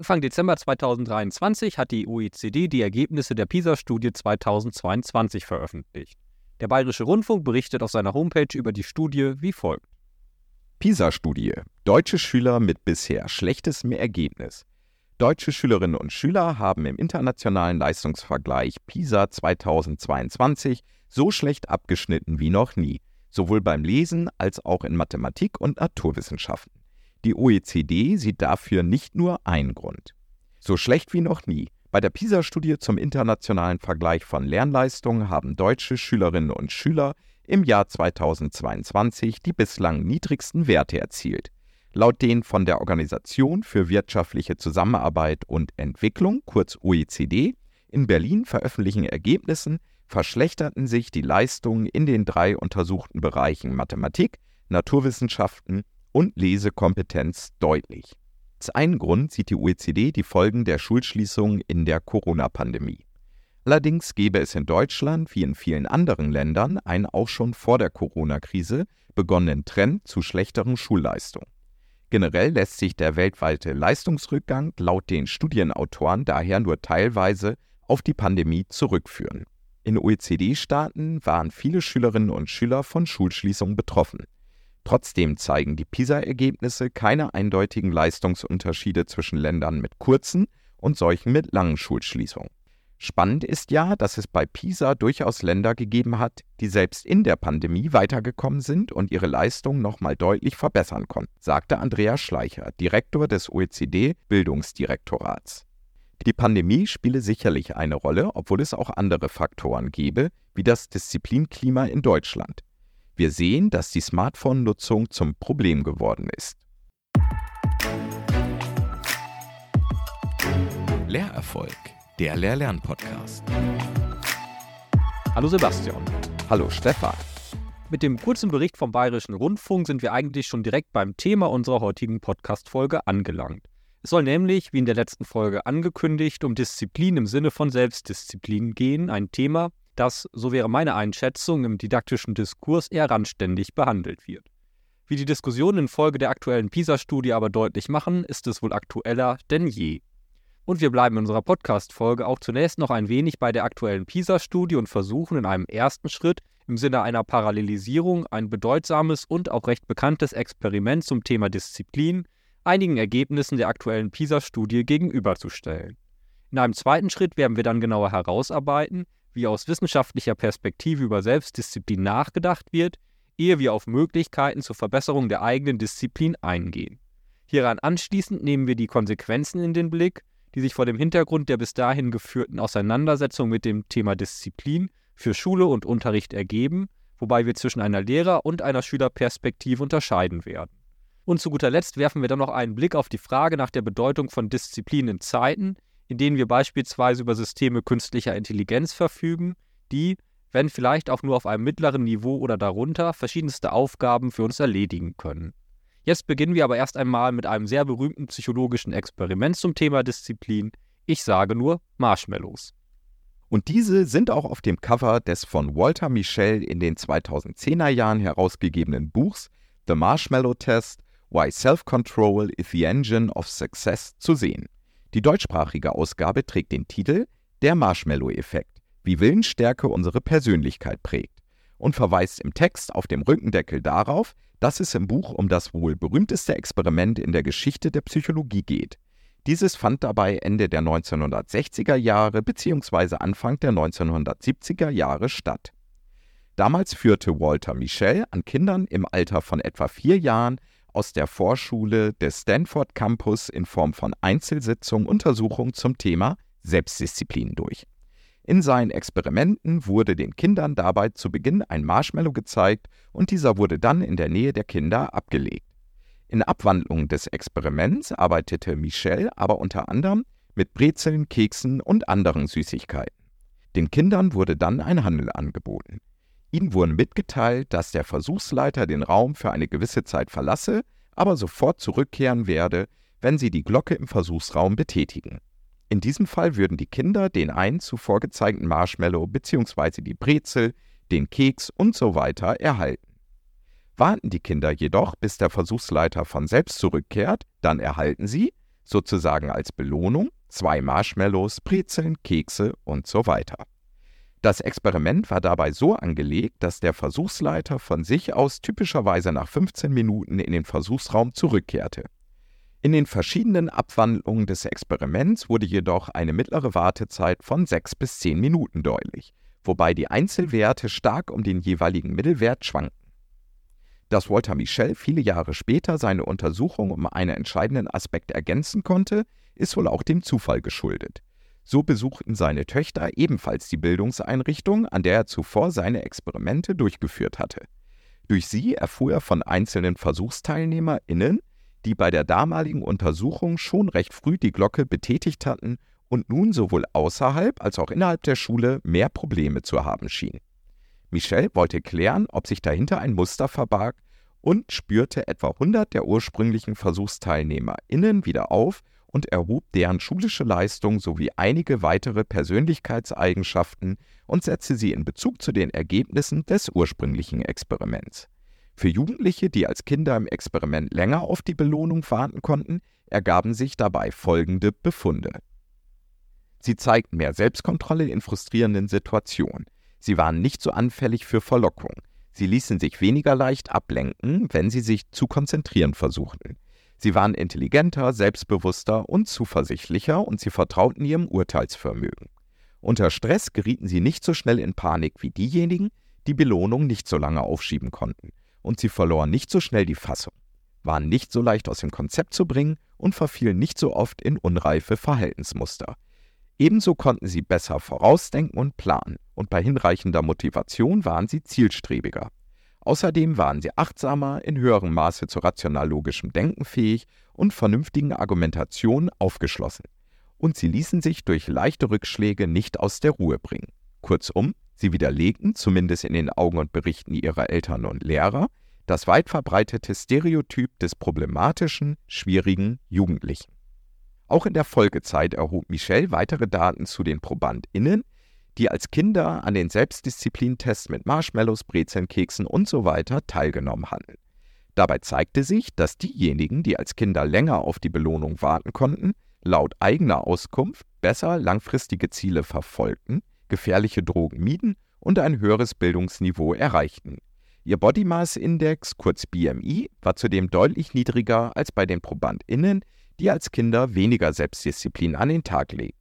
Anfang Dezember 2023 hat die OECD die Ergebnisse der PISA-Studie 2022 veröffentlicht. Der Bayerische Rundfunk berichtet auf seiner Homepage über die Studie wie folgt. PISA-Studie. Deutsche Schüler mit bisher schlechtestem Ergebnis. Deutsche Schülerinnen und Schüler haben im internationalen Leistungsvergleich PISA 2022 so schlecht abgeschnitten wie noch nie, sowohl beim Lesen als auch in Mathematik und Naturwissenschaften. Die OECD sieht dafür nicht nur einen Grund. So schlecht wie noch nie. Bei der PISA-Studie zum internationalen Vergleich von Lernleistungen haben deutsche Schülerinnen und Schüler im Jahr 2022 die bislang niedrigsten Werte erzielt. Laut den von der Organisation für wirtschaftliche Zusammenarbeit und Entwicklung, kurz OECD, in Berlin veröffentlichten Ergebnissen verschlechterten sich die Leistungen in den drei untersuchten Bereichen Mathematik, Naturwissenschaften und Lesekompetenz deutlich. Als einen Grund sieht die OECD die Folgen der Schulschließungen in der Corona-Pandemie. Allerdings gäbe es in Deutschland wie in vielen anderen Ländern einen auch schon vor der Corona-Krise begonnenen Trend zu schlechteren Schulleistungen. Generell lässt sich der weltweite Leistungsrückgang laut den Studienautoren daher nur teilweise auf die Pandemie zurückführen. In OECD-Staaten waren viele Schülerinnen und Schüler von Schulschließungen betroffen. Trotzdem zeigen die PISA-Ergebnisse keine eindeutigen Leistungsunterschiede zwischen Ländern mit kurzen und solchen mit langen Schulschließungen. Spannend ist ja, dass es bei PISA durchaus Länder gegeben hat, die selbst in der Pandemie weitergekommen sind und ihre Leistungen nochmal deutlich verbessern konnten, sagte Andreas Schleicher, Direktor des OECD-Bildungsdirektorats. Die Pandemie spiele sicherlich eine Rolle, obwohl es auch andere Faktoren gebe, wie das Disziplinklima in Deutschland. Wir sehen, dass die Smartphone-Nutzung zum Problem geworden ist. Lehrerfolg, der Lehr-Lern-Podcast. Hallo Sebastian. Hallo Stefan. Mit dem kurzen Bericht vom Bayerischen Rundfunk sind wir eigentlich schon direkt beim Thema unserer heutigen Podcast-Folge angelangt. Es soll nämlich, wie in der letzten Folge angekündigt, um Disziplin im Sinne von Selbstdisziplin gehen, ein Thema, das, so wäre meine Einschätzung, im didaktischen Diskurs eher randständig behandelt wird. Wie die Diskussionen infolge der aktuellen PISA-Studie aber deutlich machen, ist es wohl aktueller denn je. Und wir bleiben in unserer Podcast-Folge auch zunächst noch ein wenig bei der aktuellen PISA-Studie und versuchen in einem ersten Schritt im Sinne einer Parallelisierung ein bedeutsames und auch recht bekanntes Experiment zum Thema Disziplin einigen Ergebnissen der aktuellen PISA-Studie gegenüberzustellen. In einem zweiten Schritt werden wir dann genauer herausarbeiten, wie aus wissenschaftlicher Perspektive über Selbstdisziplin nachgedacht wird, ehe wir auf Möglichkeiten zur Verbesserung der eigenen Disziplin eingehen. Hieran anschließend nehmen wir die Konsequenzen in den Blick, die sich vor dem Hintergrund der bis dahin geführten Auseinandersetzung mit dem Thema Disziplin für Schule und Unterricht ergeben, wobei wir zwischen einer Lehrer- und einer Schülerperspektive unterscheiden werden. Und zu guter Letzt werfen wir dann noch einen Blick auf die Frage nach der Bedeutung von Disziplin in Zeiten, in denen wir beispielsweise über Systeme künstlicher Intelligenz verfügen, die, wenn vielleicht auch nur auf einem mittleren Niveau oder darunter, verschiedenste Aufgaben für uns erledigen können. Jetzt beginnen wir aber erst einmal mit einem sehr berühmten psychologischen Experiment zum Thema Disziplin. Ich sage nur Marshmallows. Und diese sind auch auf dem Cover des von Walter Michel in den 2010er Jahren herausgegebenen Buchs The Marshmallow Test Why Self-Control is the Engine of Success zu sehen. Die deutschsprachige Ausgabe trägt den Titel Der Marshmallow-Effekt, wie Willensstärke unsere Persönlichkeit prägt und verweist im Text auf dem Rückendeckel darauf, dass es im Buch um das wohl berühmteste Experiment in der Geschichte der Psychologie geht. Dieses fand dabei Ende der 1960er Jahre bzw. Anfang der 1970er Jahre statt. Damals führte Walter Michel an Kindern im Alter von etwa vier Jahren aus der Vorschule des Stanford Campus in Form von Einzelsitzungen Untersuchungen zum Thema Selbstdisziplin durch. In seinen Experimenten wurde den Kindern dabei zu Beginn ein Marshmallow gezeigt und dieser wurde dann in der Nähe der Kinder abgelegt. In Abwandlung des Experiments arbeitete Michel aber unter anderem mit Brezeln, Keksen und anderen Süßigkeiten. Den Kindern wurde dann ein Handel angeboten. Ihnen wurde mitgeteilt, dass der Versuchsleiter den Raum für eine gewisse Zeit verlasse, aber sofort zurückkehren werde, wenn sie die Glocke im Versuchsraum betätigen. In diesem Fall würden die Kinder den einen zuvor gezeigten Marshmallow bzw. die Brezel, den Keks und so weiter erhalten. Warten die Kinder jedoch, bis der Versuchsleiter von selbst zurückkehrt, dann erhalten sie, sozusagen als Belohnung, zwei Marshmallows, Brezeln, Kekse und so weiter. Das Experiment war dabei so angelegt, dass der Versuchsleiter von sich aus typischerweise nach 15 Minuten in den Versuchsraum zurückkehrte. In den verschiedenen Abwandlungen des Experiments wurde jedoch eine mittlere Wartezeit von 6 bis 10 Minuten deutlich, wobei die Einzelwerte stark um den jeweiligen Mittelwert schwanken. Dass Walter Michel viele Jahre später seine Untersuchung um einen entscheidenden Aspekt ergänzen konnte, ist wohl auch dem Zufall geschuldet. So besuchten seine Töchter ebenfalls die Bildungseinrichtung, an der er zuvor seine Experimente durchgeführt hatte. Durch sie erfuhr er von einzelnen VersuchsteilnehmerInnen, die bei der damaligen Untersuchung schon recht früh die Glocke betätigt hatten und nun sowohl außerhalb als auch innerhalb der Schule mehr Probleme zu haben schienen. Michel wollte klären, ob sich dahinter ein Muster verbarg und spürte etwa 100 der ursprünglichen VersuchsteilnehmerInnen wieder auf und erhob deren schulische Leistung sowie einige weitere Persönlichkeitseigenschaften und setzte sie in Bezug zu den Ergebnissen des ursprünglichen Experiments. Für Jugendliche, die als Kinder im Experiment länger auf die Belohnung warten konnten, ergaben sich dabei folgende Befunde. Sie zeigten mehr Selbstkontrolle in frustrierenden Situationen. Sie waren nicht so anfällig für Verlockung. Sie ließen sich weniger leicht ablenken, wenn sie sich zu konzentrieren versuchten. Sie waren intelligenter, selbstbewusster und zuversichtlicher und sie vertrauten ihrem Urteilsvermögen. Unter Stress gerieten sie nicht so schnell in Panik wie diejenigen, die Belohnung nicht so lange aufschieben konnten. Und sie verloren nicht so schnell die Fassung, waren nicht so leicht aus dem Konzept zu bringen und verfielen nicht so oft in unreife Verhaltensmuster. Ebenso konnten sie besser vorausdenken und planen, und bei hinreichender Motivation waren sie zielstrebiger. Außerdem waren sie achtsamer, in höherem Maße zu rational-logischem Denken fähig und vernünftigen Argumentationen aufgeschlossen. Und sie ließen sich durch leichte Rückschläge nicht aus der Ruhe bringen. Kurzum, sie widerlegten, zumindest in den Augen und Berichten ihrer Eltern und Lehrer, das weit verbreitete Stereotyp des problematischen, schwierigen Jugendlichen. Auch in der Folgezeit erhob Michel weitere Daten zu den ProbandInnen, die als Kinder an den Selbstdisziplintests mit Marshmallows, Brezeln, Keksen usw. So teilgenommen hatten. Dabei zeigte sich, dass diejenigen, die als Kinder länger auf die Belohnung warten konnten, laut eigener Auskunft besser langfristige Ziele verfolgten, gefährliche Drogen mieden und ein höheres Bildungsniveau erreichten. Ihr Body Mass Index, kurz BMI, war zudem deutlich niedriger als bei den ProbandInnen, die als Kinder weniger Selbstdisziplin an den Tag legten.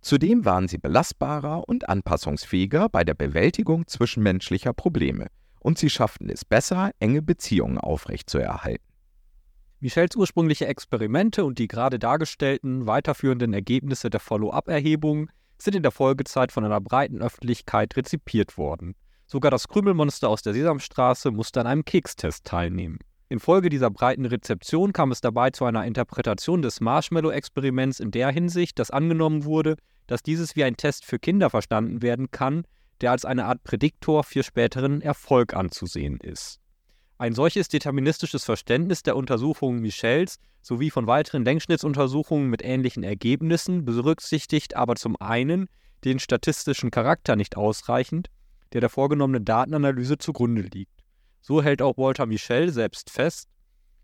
Zudem waren sie belastbarer und anpassungsfähiger bei der Bewältigung zwischenmenschlicher Probleme und sie schafften es besser, enge Beziehungen aufrechtzuerhalten. Michels ursprüngliche Experimente und die gerade dargestellten weiterführenden Ergebnisse der Follow-up-Erhebung sind in der Folgezeit von einer breiten Öffentlichkeit rezipiert worden. Sogar das Krümelmonster aus der Sesamstraße musste an einem Kekstest teilnehmen. Infolge dieser breiten Rezeption kam es dabei zu einer Interpretation des Marshmallow-Experiments in der Hinsicht, dass angenommen wurde, dass dieses wie ein Test für Kinder verstanden werden kann, der als eine Art Prädiktor für späteren Erfolg anzusehen ist. Ein solches deterministisches Verständnis der Untersuchungen Michels sowie von weiteren Längsschnittsuntersuchungen mit ähnlichen Ergebnissen berücksichtigt aber zum einen den statistischen Charakter nicht ausreichend, der der vorgenommenen Datenanalyse zugrunde liegt. So hält auch Walter Michel selbst fest,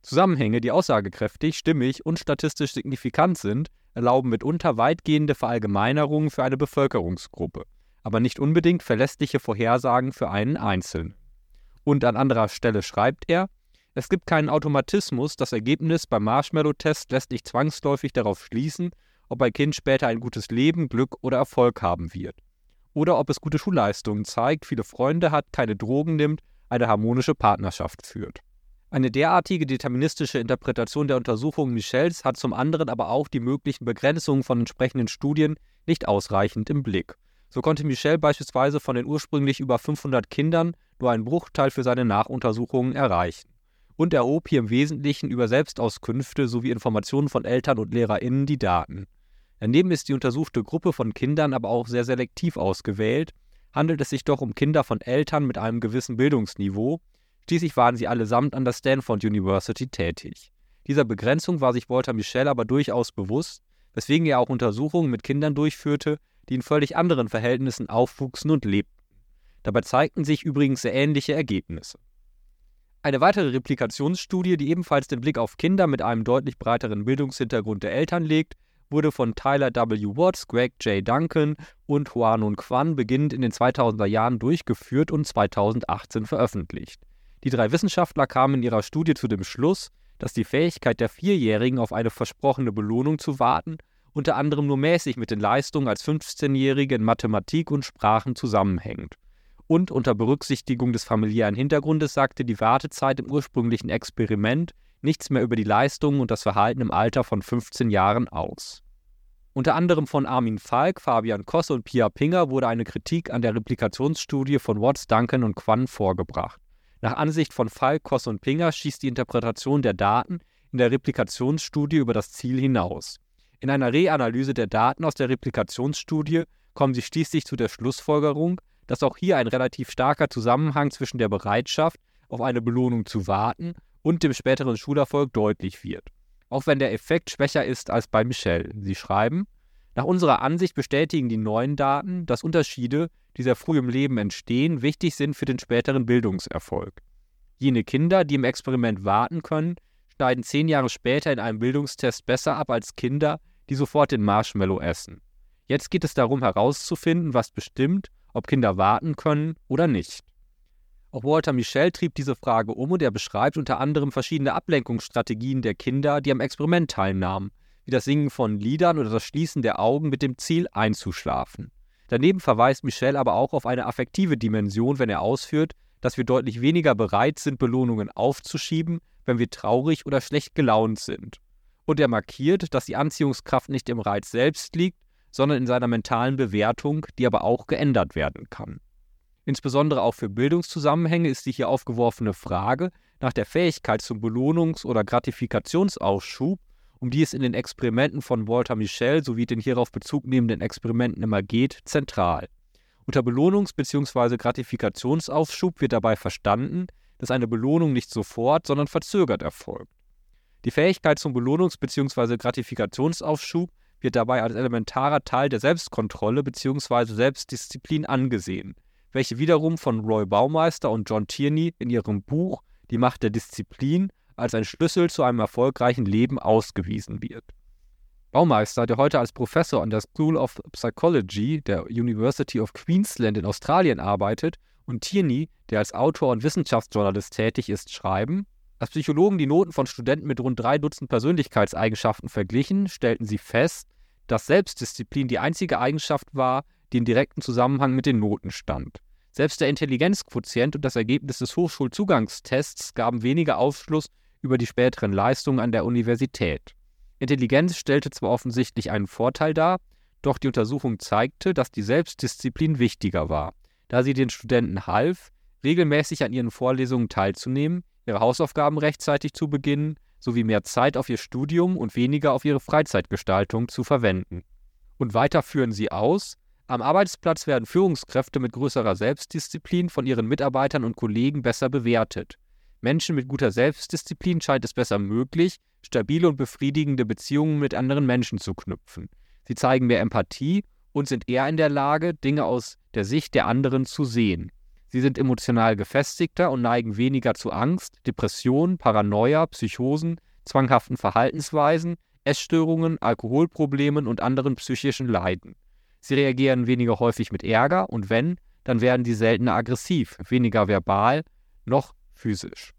Zusammenhänge, die aussagekräftig, stimmig und statistisch signifikant sind, erlauben mitunter weitgehende Verallgemeinerungen für eine Bevölkerungsgruppe, aber nicht unbedingt verlässliche Vorhersagen für einen Einzelnen. Und an anderer Stelle schreibt er, es gibt keinen Automatismus, das Ergebnis beim Marshmallow-Test lässt nicht zwangsläufig darauf schließen, ob ein Kind später ein gutes Leben, Glück oder Erfolg haben wird. Oder ob es gute Schulleistungen zeigt, viele Freunde hat, keine Drogen nimmt eine harmonische Partnerschaft führt. Eine derartige deterministische Interpretation der Untersuchungen Michels hat zum anderen aber auch die möglichen Begrenzungen von entsprechenden Studien nicht ausreichend im Blick. So konnte Michel beispielsweise von den ursprünglich über 500 Kindern nur einen Bruchteil für seine Nachuntersuchungen erreichen. Und erhob hier im Wesentlichen über Selbstauskünfte sowie Informationen von Eltern und LehrerInnen die Daten. Daneben ist die untersuchte Gruppe von Kindern aber auch sehr selektiv ausgewählt handelt es sich doch um Kinder von Eltern mit einem gewissen Bildungsniveau. Schließlich waren sie allesamt an der Stanford University tätig. Dieser Begrenzung war sich Walter Michel aber durchaus bewusst, weswegen er auch Untersuchungen mit Kindern durchführte, die in völlig anderen Verhältnissen aufwuchsen und lebten. Dabei zeigten sich übrigens sehr ähnliche Ergebnisse. Eine weitere Replikationsstudie, die ebenfalls den Blick auf Kinder mit einem deutlich breiteren Bildungshintergrund der Eltern legt, wurde von Tyler W. Watts, Greg J. Duncan und Huanun Quan beginnend in den 2000er Jahren durchgeführt und 2018 veröffentlicht. Die drei Wissenschaftler kamen in ihrer Studie zu dem Schluss, dass die Fähigkeit der Vierjährigen auf eine versprochene Belohnung zu warten unter anderem nur mäßig mit den Leistungen als 15-Jährige in Mathematik und Sprachen zusammenhängt und unter Berücksichtigung des familiären Hintergrundes sagte die Wartezeit im ursprünglichen Experiment nichts mehr über die Leistungen und das Verhalten im Alter von 15 Jahren aus. Unter anderem von Armin Falk, Fabian Kosse und Pia Pinger wurde eine Kritik an der Replikationsstudie von Watts, Duncan und Quan vorgebracht. Nach Ansicht von Falk, Kosse und Pinger schießt die Interpretation der Daten in der Replikationsstudie über das Ziel hinaus. In einer Reanalyse der Daten aus der Replikationsstudie kommen sie schließlich zu der Schlussfolgerung, dass auch hier ein relativ starker Zusammenhang zwischen der Bereitschaft, auf eine Belohnung zu warten und dem späteren Schulerfolg deutlich wird. Auch wenn der Effekt schwächer ist als bei Michel. Sie schreiben, nach unserer Ansicht bestätigen die neuen Daten, dass Unterschiede, die sehr früh im Leben entstehen, wichtig sind für den späteren Bildungserfolg. Jene Kinder, die im Experiment warten können, schneiden zehn Jahre später in einem Bildungstest besser ab als Kinder, die sofort den Marshmallow essen. Jetzt geht es darum herauszufinden, was bestimmt, ob Kinder warten können oder nicht. Auch Walter Michel trieb diese Frage um und er beschreibt unter anderem verschiedene Ablenkungsstrategien der Kinder, die am Experiment teilnahmen, wie das Singen von Liedern oder das Schließen der Augen mit dem Ziel einzuschlafen. Daneben verweist Michel aber auch auf eine affektive Dimension, wenn er ausführt, dass wir deutlich weniger bereit sind, Belohnungen aufzuschieben, wenn wir traurig oder schlecht gelaunt sind. Und er markiert, dass die Anziehungskraft nicht im Reiz selbst liegt, sondern in seiner mentalen Bewertung, die aber auch geändert werden kann. Insbesondere auch für Bildungszusammenhänge ist die hier aufgeworfene Frage nach der Fähigkeit zum Belohnungs- oder Gratifikationsausschub, um die es in den Experimenten von Walter Michel sowie den hierauf Bezug nehmenden Experimenten immer geht, zentral. Unter Belohnungs- bzw. Gratifikationsaufschub wird dabei verstanden, dass eine Belohnung nicht sofort, sondern verzögert erfolgt. Die Fähigkeit zum Belohnungs- bzw. Gratifikationsaufschub wird dabei als elementarer Teil der Selbstkontrolle bzw. Selbstdisziplin angesehen, welche wiederum von Roy Baumeister und John Tierney in ihrem Buch Die Macht der Disziplin als ein Schlüssel zu einem erfolgreichen Leben ausgewiesen wird. Baumeister, der heute als Professor an der School of Psychology der University of Queensland in Australien arbeitet, und Tierney, der als Autor und Wissenschaftsjournalist tätig ist, schreiben, als Psychologen die Noten von Studenten mit rund drei Dutzend Persönlichkeitseigenschaften verglichen, stellten sie fest, dass Selbstdisziplin die einzige Eigenschaft war, die in direktem Zusammenhang mit den Noten stand. Selbst der Intelligenzquotient und das Ergebnis des Hochschulzugangstests gaben weniger Aufschluss über die späteren Leistungen an der Universität. Intelligenz stellte zwar offensichtlich einen Vorteil dar, doch die Untersuchung zeigte, dass die Selbstdisziplin wichtiger war, da sie den Studenten half, regelmäßig an ihren Vorlesungen teilzunehmen, ihre Hausaufgaben rechtzeitig zu beginnen sowie mehr Zeit auf ihr Studium und weniger auf ihre Freizeitgestaltung zu verwenden. Und weiter führen sie aus, am Arbeitsplatz werden Führungskräfte mit größerer Selbstdisziplin von ihren Mitarbeitern und Kollegen besser bewertet. Menschen mit guter Selbstdisziplin scheint es besser möglich, stabile und befriedigende Beziehungen mit anderen Menschen zu knüpfen. Sie zeigen mehr Empathie und sind eher in der Lage, Dinge aus der Sicht der anderen zu sehen. Sie sind emotional gefestigter und neigen weniger zu Angst, Depressionen, Paranoia, Psychosen, zwanghaften Verhaltensweisen, Essstörungen, Alkoholproblemen und anderen psychischen Leiden. Sie reagieren weniger häufig mit Ärger und wenn, dann werden sie seltener aggressiv, weniger verbal, noch physisch.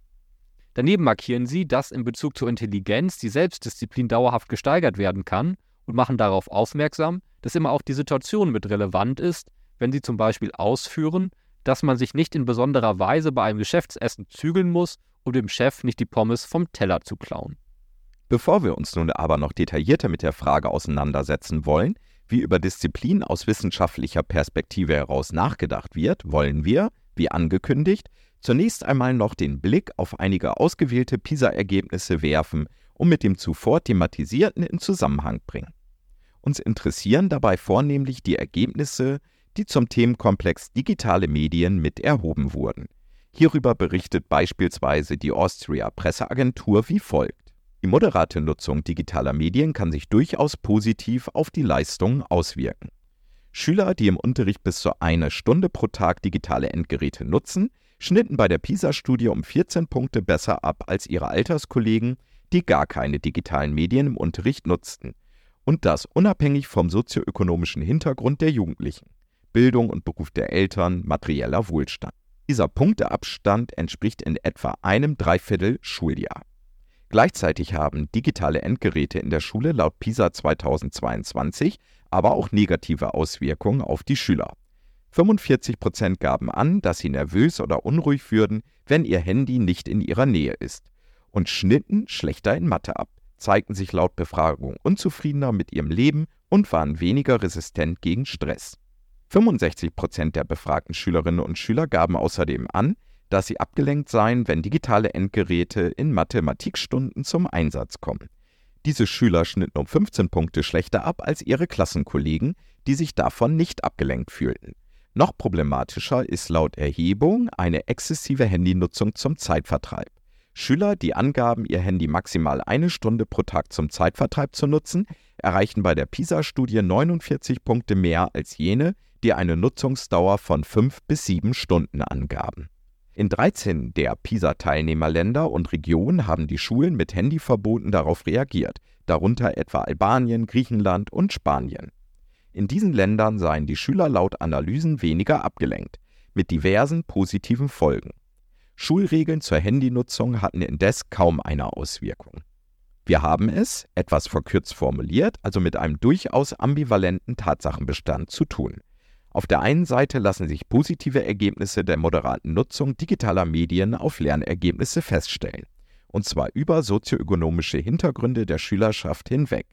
Daneben markieren sie, dass in Bezug zur Intelligenz die Selbstdisziplin dauerhaft gesteigert werden kann und machen darauf aufmerksam, dass immer auch die Situation mit relevant ist, wenn sie zum Beispiel ausführen, dass man sich nicht in besonderer Weise bei einem Geschäftsessen zügeln muss, um dem Chef nicht die Pommes vom Teller zu klauen. Bevor wir uns nun aber noch detaillierter mit der Frage auseinandersetzen wollen, wie über Disziplin aus wissenschaftlicher Perspektive heraus nachgedacht wird, wollen wir, wie angekündigt, zunächst einmal noch den Blick auf einige ausgewählte PISA-Ergebnisse werfen und mit dem zuvor thematisierten in Zusammenhang bringen. Uns interessieren dabei vornehmlich die Ergebnisse die zum Themenkomplex digitale Medien mit erhoben wurden. Hierüber berichtet beispielsweise die Austria Presseagentur wie folgt. Die moderate Nutzung digitaler Medien kann sich durchaus positiv auf die Leistungen auswirken. Schüler, die im Unterricht bis zu einer Stunde pro Tag digitale Endgeräte nutzen, schnitten bei der PISA-Studie um 14 Punkte besser ab als ihre Alterskollegen, die gar keine digitalen Medien im Unterricht nutzten. Und das unabhängig vom sozioökonomischen Hintergrund der Jugendlichen, Bildung und Beruf der Eltern, materieller Wohlstand. Dieser Punkteabstand entspricht in etwa einem Dreiviertel Schuljahr. Gleichzeitig haben digitale Endgeräte in der Schule laut PISA 2022 aber auch negative Auswirkungen auf die Schüler. 45 Prozent gaben an, dass sie nervös oder unruhig würden, wenn ihr Handy nicht in ihrer Nähe ist. Und schnitten schlechter in Mathe ab, zeigten sich laut Befragung unzufriedener mit ihrem Leben und waren weniger resistent gegen Stress. 65 Prozent der befragten Schülerinnen und Schüler gaben außerdem an, dass sie abgelenkt seien, wenn digitale Endgeräte in Mathematikstunden zum Einsatz kommen. Diese Schüler schnitten um 15 Punkte schlechter ab als ihre Klassenkollegen, die sich davon nicht abgelenkt fühlten. Noch problematischer ist laut Erhebung eine exzessive Handynutzung zum Zeitvertreib. Schüler, die angaben, ihr Handy maximal eine Stunde pro Tag zum Zeitvertreib zu nutzen, erreichen bei der PISA-Studie 49 Punkte mehr als jene, die eine Nutzungsdauer von fünf bis sieben Stunden angaben. In 13 der PISA-Teilnehmerländer und Regionen haben die Schulen mit Handyverboten darauf reagiert, darunter etwa Albanien, Griechenland und Spanien. In diesen Ländern seien die Schüler laut Analysen weniger abgelenkt, mit diversen positiven Folgen. Schulregeln zur Handynutzung hatten indes kaum eine Auswirkung. Wir haben es, etwas verkürzt formuliert, also mit einem durchaus ambivalenten Tatsachenbestand zu tun. Auf der einen Seite lassen sich positive Ergebnisse der moderaten Nutzung digitaler Medien auf Lernergebnisse feststellen, und zwar über sozioökonomische Hintergründe der Schülerschaft hinweg.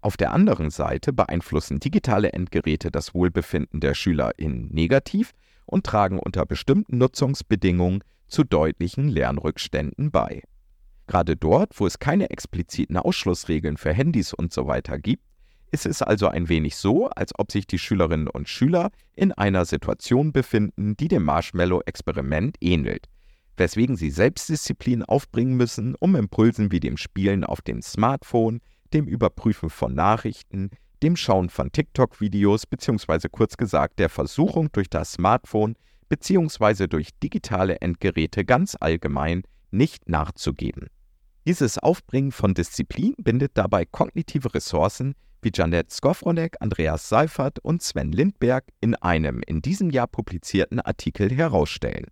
Auf der anderen Seite beeinflussen digitale Endgeräte das Wohlbefinden der SchülerInnen negativ und tragen unter bestimmten Nutzungsbedingungen zu deutlichen Lernrückständen bei. Gerade dort, wo es keine expliziten Ausschlussregeln für Handys usw. So gibt, ist es also ein wenig so, als ob sich die Schülerinnen und Schüler in einer Situation befinden, die dem Marshmallow-Experiment ähnelt, weswegen sie Selbstdisziplin aufbringen müssen, um Impulsen wie dem Spielen auf dem Smartphone, dem Überprüfen von Nachrichten, dem Schauen von TikTok-Videos bzw. kurz gesagt der Versuchung durch das Smartphone bzw. durch digitale Endgeräte ganz allgemein nicht nachzugeben. Dieses Aufbringen von Disziplin bindet dabei kognitive Ressourcen, wie Janet Skowronek, Andreas Seifert und Sven Lindberg in einem in diesem Jahr publizierten Artikel herausstellen.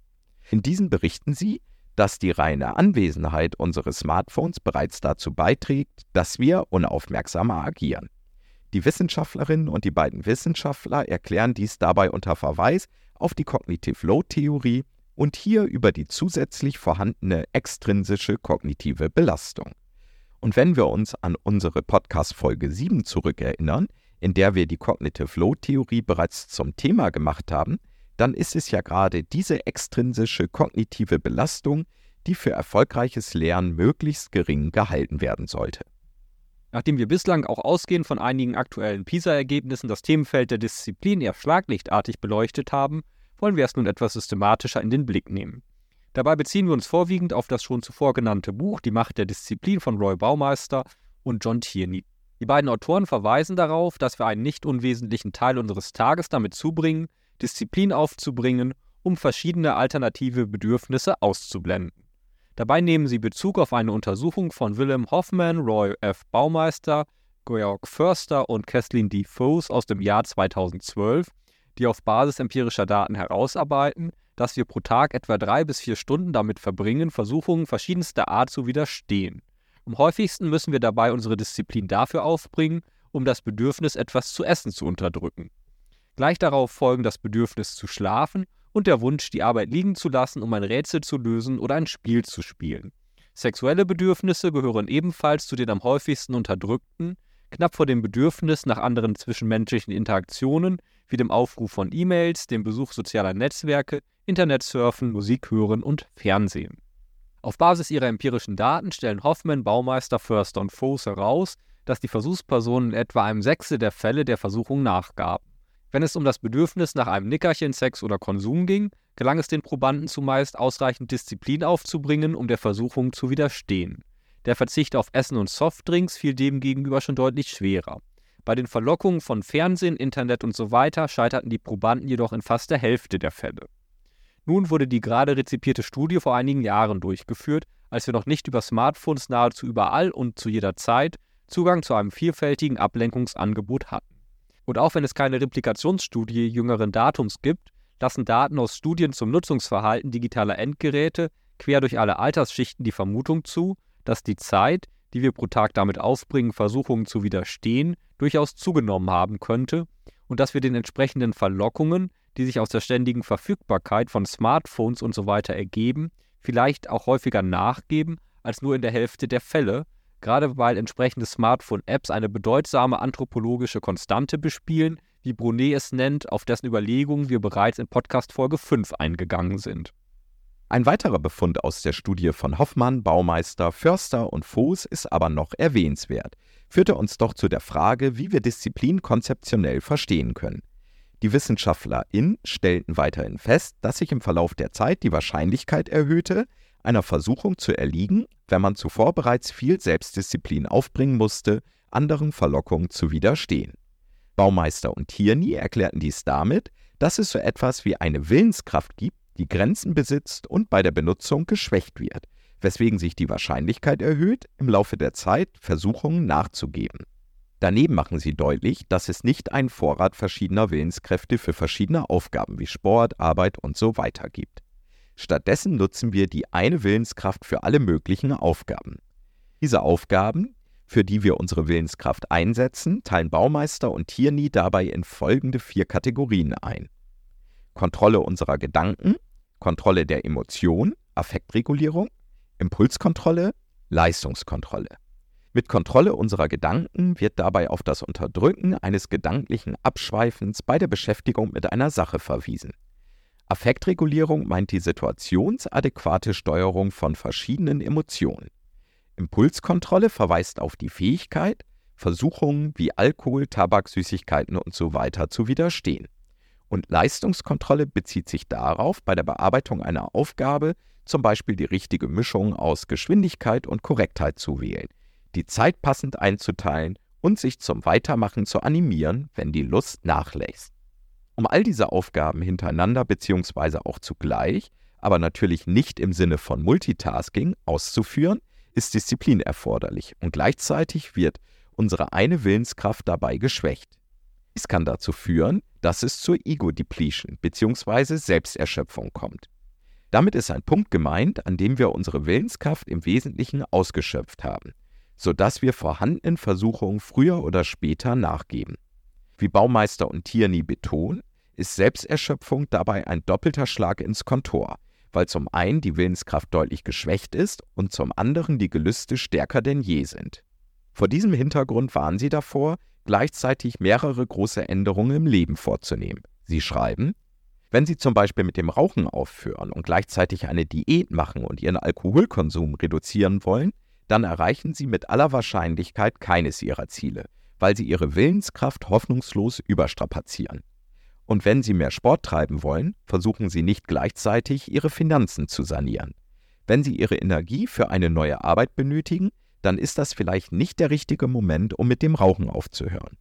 In diesen berichten sie, dass die reine Anwesenheit unseres Smartphones bereits dazu beiträgt, dass wir unaufmerksamer agieren. Die Wissenschaftlerinnen und die beiden Wissenschaftler erklären dies dabei unter Verweis auf die Cognitive Load Theorie und hier über die zusätzlich vorhandene extrinsische kognitive Belastung. Und wenn wir uns an unsere Podcast-Folge 7 zurückerinnern, in der wir die Cognitive Load-Theorie bereits zum Thema gemacht haben, dann ist es ja gerade diese extrinsische kognitive Belastung, die für erfolgreiches Lernen möglichst gering gehalten werden sollte. Nachdem wir bislang auch ausgehend von einigen aktuellen PISA-Ergebnissen das Themenfeld der Disziplin eher schlaglichtartig beleuchtet haben, wollen wir es nun etwas systematischer in den Blick nehmen. Dabei beziehen wir uns vorwiegend auf das schon zuvor genannte Buch Die Macht der Disziplin von Roy Baumeister und John Tierney. Die beiden Autoren verweisen darauf, dass wir einen nicht unwesentlichen Teil unseres Tages damit zubringen, Disziplin aufzubringen, um verschiedene alternative Bedürfnisse auszublenden. Dabei nehmen sie Bezug auf eine Untersuchung von Willem Hoffman, Roy F. Baumeister, Georg Förster und Kathleen D. Foes aus dem Jahr 2012, die auf Basis empirischer Daten herausarbeiten, dass wir pro Tag etwa drei bis vier Stunden damit verbringen, Versuchungen verschiedenster Art zu widerstehen. Am häufigsten müssen wir dabei unsere Disziplin dafür aufbringen, um das Bedürfnis, etwas zu essen, zu unterdrücken. Gleich darauf folgen das Bedürfnis zu schlafen und der Wunsch, die Arbeit liegen zu lassen, um ein Rätsel zu lösen oder ein Spiel zu spielen. Sexuelle Bedürfnisse gehören ebenfalls zu den am häufigsten unterdrückten, knapp vor dem Bedürfnis nach anderen zwischenmenschlichen Interaktionen, wie dem Aufruf von E-Mails, dem Besuch sozialer Netzwerke, Internetsurfen, Musik hören und Fernsehen. Auf Basis ihrer empirischen Daten stellen Hoffmann, Baumeister, Förster und Foes heraus, dass die Versuchspersonen in etwa einem Sechstel der Fälle der Versuchung nachgaben. Wenn es um das Bedürfnis nach einem Nickerchen, Sex oder Konsum ging, gelang es den Probanden zumeist, ausreichend Disziplin aufzubringen, um der Versuchung zu widerstehen. Der Verzicht auf Essen und Softdrinks fiel demgegenüber schon deutlich schwerer. Bei den Verlockungen von Fernsehen, Internet und so weiter scheiterten die Probanden jedoch in fast der Hälfte der Fälle. Nun wurde die gerade rezipierte Studie vor einigen Jahren durchgeführt, als wir noch nicht über Smartphones nahezu überall und zu jeder Zeit Zugang zu einem vielfältigen Ablenkungsangebot hatten. Und auch wenn es keine Replikationsstudie jüngeren Datums gibt, lassen Daten aus Studien zum Nutzungsverhalten digitaler Endgeräte quer durch alle Altersschichten die Vermutung zu, dass die Zeit, die wir pro Tag damit aufbringen, Versuchungen zu widerstehen, durchaus zugenommen haben könnte und dass wir den entsprechenden Verlockungen, die sich aus der ständigen Verfügbarkeit von Smartphones usw. So ergeben, vielleicht auch häufiger nachgeben als nur in der Hälfte der Fälle, gerade weil entsprechende Smartphone-Apps eine bedeutsame anthropologische Konstante bespielen, wie Brunet es nennt, auf dessen Überlegungen wir bereits in Podcast Folge 5 eingegangen sind. Ein weiterer Befund aus der Studie von Hoffmann, Baumeister, Förster und Voß ist aber noch erwähnenswert, führte uns doch zu der Frage, wie wir Disziplin konzeptionell verstehen können. Die WissenschaftlerInnen stellten weiterhin fest, dass sich im Verlauf der Zeit die Wahrscheinlichkeit erhöhte, einer Versuchung zu erliegen, wenn man zuvor bereits viel Selbstdisziplin aufbringen musste, anderen Verlockungen zu widerstehen. Baumeister und Tierney erklärten dies damit, dass es so etwas wie eine Willenskraft gibt, die Grenzen besitzt und bei der Benutzung geschwächt wird, weswegen sich die Wahrscheinlichkeit erhöht, im Laufe der Zeit Versuchungen nachzugeben. Daneben machen sie deutlich, dass es nicht einen Vorrat verschiedener Willenskräfte für verschiedene Aufgaben wie Sport, Arbeit und so weiter gibt. Stattdessen nutzen wir die eine Willenskraft für alle möglichen Aufgaben. Diese Aufgaben, für die wir unsere Willenskraft einsetzen, teilen Baumeister und Tierney dabei in folgende vier Kategorien ein. Kontrolle unserer Gedanken, Kontrolle der Emotion, Affektregulierung, Impulskontrolle, Leistungskontrolle. Mit Kontrolle unserer Gedanken wird dabei auf das Unterdrücken eines gedanklichen Abschweifens bei der Beschäftigung mit einer Sache verwiesen. Affektregulierung meint die situationsadäquate Steuerung von verschiedenen Emotionen. Impulskontrolle verweist auf die Fähigkeit, Versuchungen wie Alkohol, Tabak, Süßigkeiten usw. So zu widerstehen. Und Leistungskontrolle bezieht sich darauf, bei der Bearbeitung einer Aufgabe zum Beispiel die richtige Mischung aus Geschwindigkeit und Korrektheit zu wählen, die Zeit passend einzuteilen und sich zum Weitermachen zu animieren, wenn die Lust nachlässt. Um all diese Aufgaben hintereinander bzw. auch zugleich, aber natürlich nicht im Sinne von Multitasking, auszuführen, ist Disziplin erforderlich und gleichzeitig wird unsere eine Willenskraft dabei geschwächt. Dies kann dazu führen, dass es zur Ego-Depletion bzw. Selbsterschöpfung kommt. Damit ist ein Punkt gemeint, an dem wir unsere Willenskraft im Wesentlichen ausgeschöpft haben, sodass wir vorhandenen Versuchungen früher oder später nachgeben. Wie Baumeister und Tierney betonen, ist Selbsterschöpfung dabei ein doppelter Schlag ins Kontor, weil zum einen die Willenskraft deutlich geschwächt ist und zum anderen die Gelüste stärker denn je sind. Vor diesem Hintergrund waren sie davor, gleichzeitig mehrere große Änderungen im Leben vorzunehmen. Sie schreiben, wenn Sie zum Beispiel mit dem Rauchen aufhören und gleichzeitig eine Diät machen und Ihren Alkoholkonsum reduzieren wollen, dann erreichen Sie mit aller Wahrscheinlichkeit keines Ihrer Ziele, weil Sie Ihre Willenskraft hoffnungslos überstrapazieren. Und wenn Sie mehr Sport treiben wollen, versuchen Sie nicht gleichzeitig Ihre Finanzen zu sanieren. Wenn Sie Ihre Energie für eine neue Arbeit benötigen, dann ist das vielleicht nicht der richtige Moment, um mit dem Rauchen aufzuhören.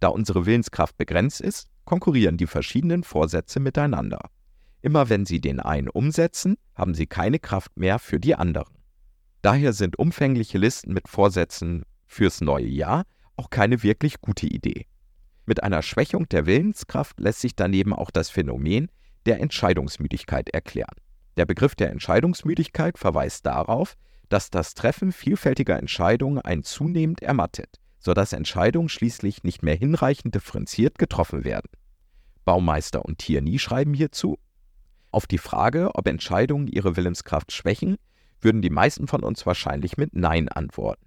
Da unsere Willenskraft begrenzt ist, konkurrieren die verschiedenen Vorsätze miteinander. Immer wenn Sie den einen umsetzen, haben Sie keine Kraft mehr für die anderen. Daher sind umfängliche Listen mit Vorsätzen fürs neue Jahr auch keine wirklich gute Idee. Mit einer Schwächung der Willenskraft lässt sich daneben auch das Phänomen der Entscheidungsmüdigkeit erklären. Der Begriff der Entscheidungsmüdigkeit verweist darauf, dass das Treffen vielfältiger Entscheidungen einen zunehmend ermattet, sodass Entscheidungen schließlich nicht mehr hinreichend differenziert getroffen werden. Baumeister und Tierney schreiben hierzu, auf die Frage, ob Entscheidungen ihre Willenskraft schwächen, würden die meisten von uns wahrscheinlich mit Nein antworten.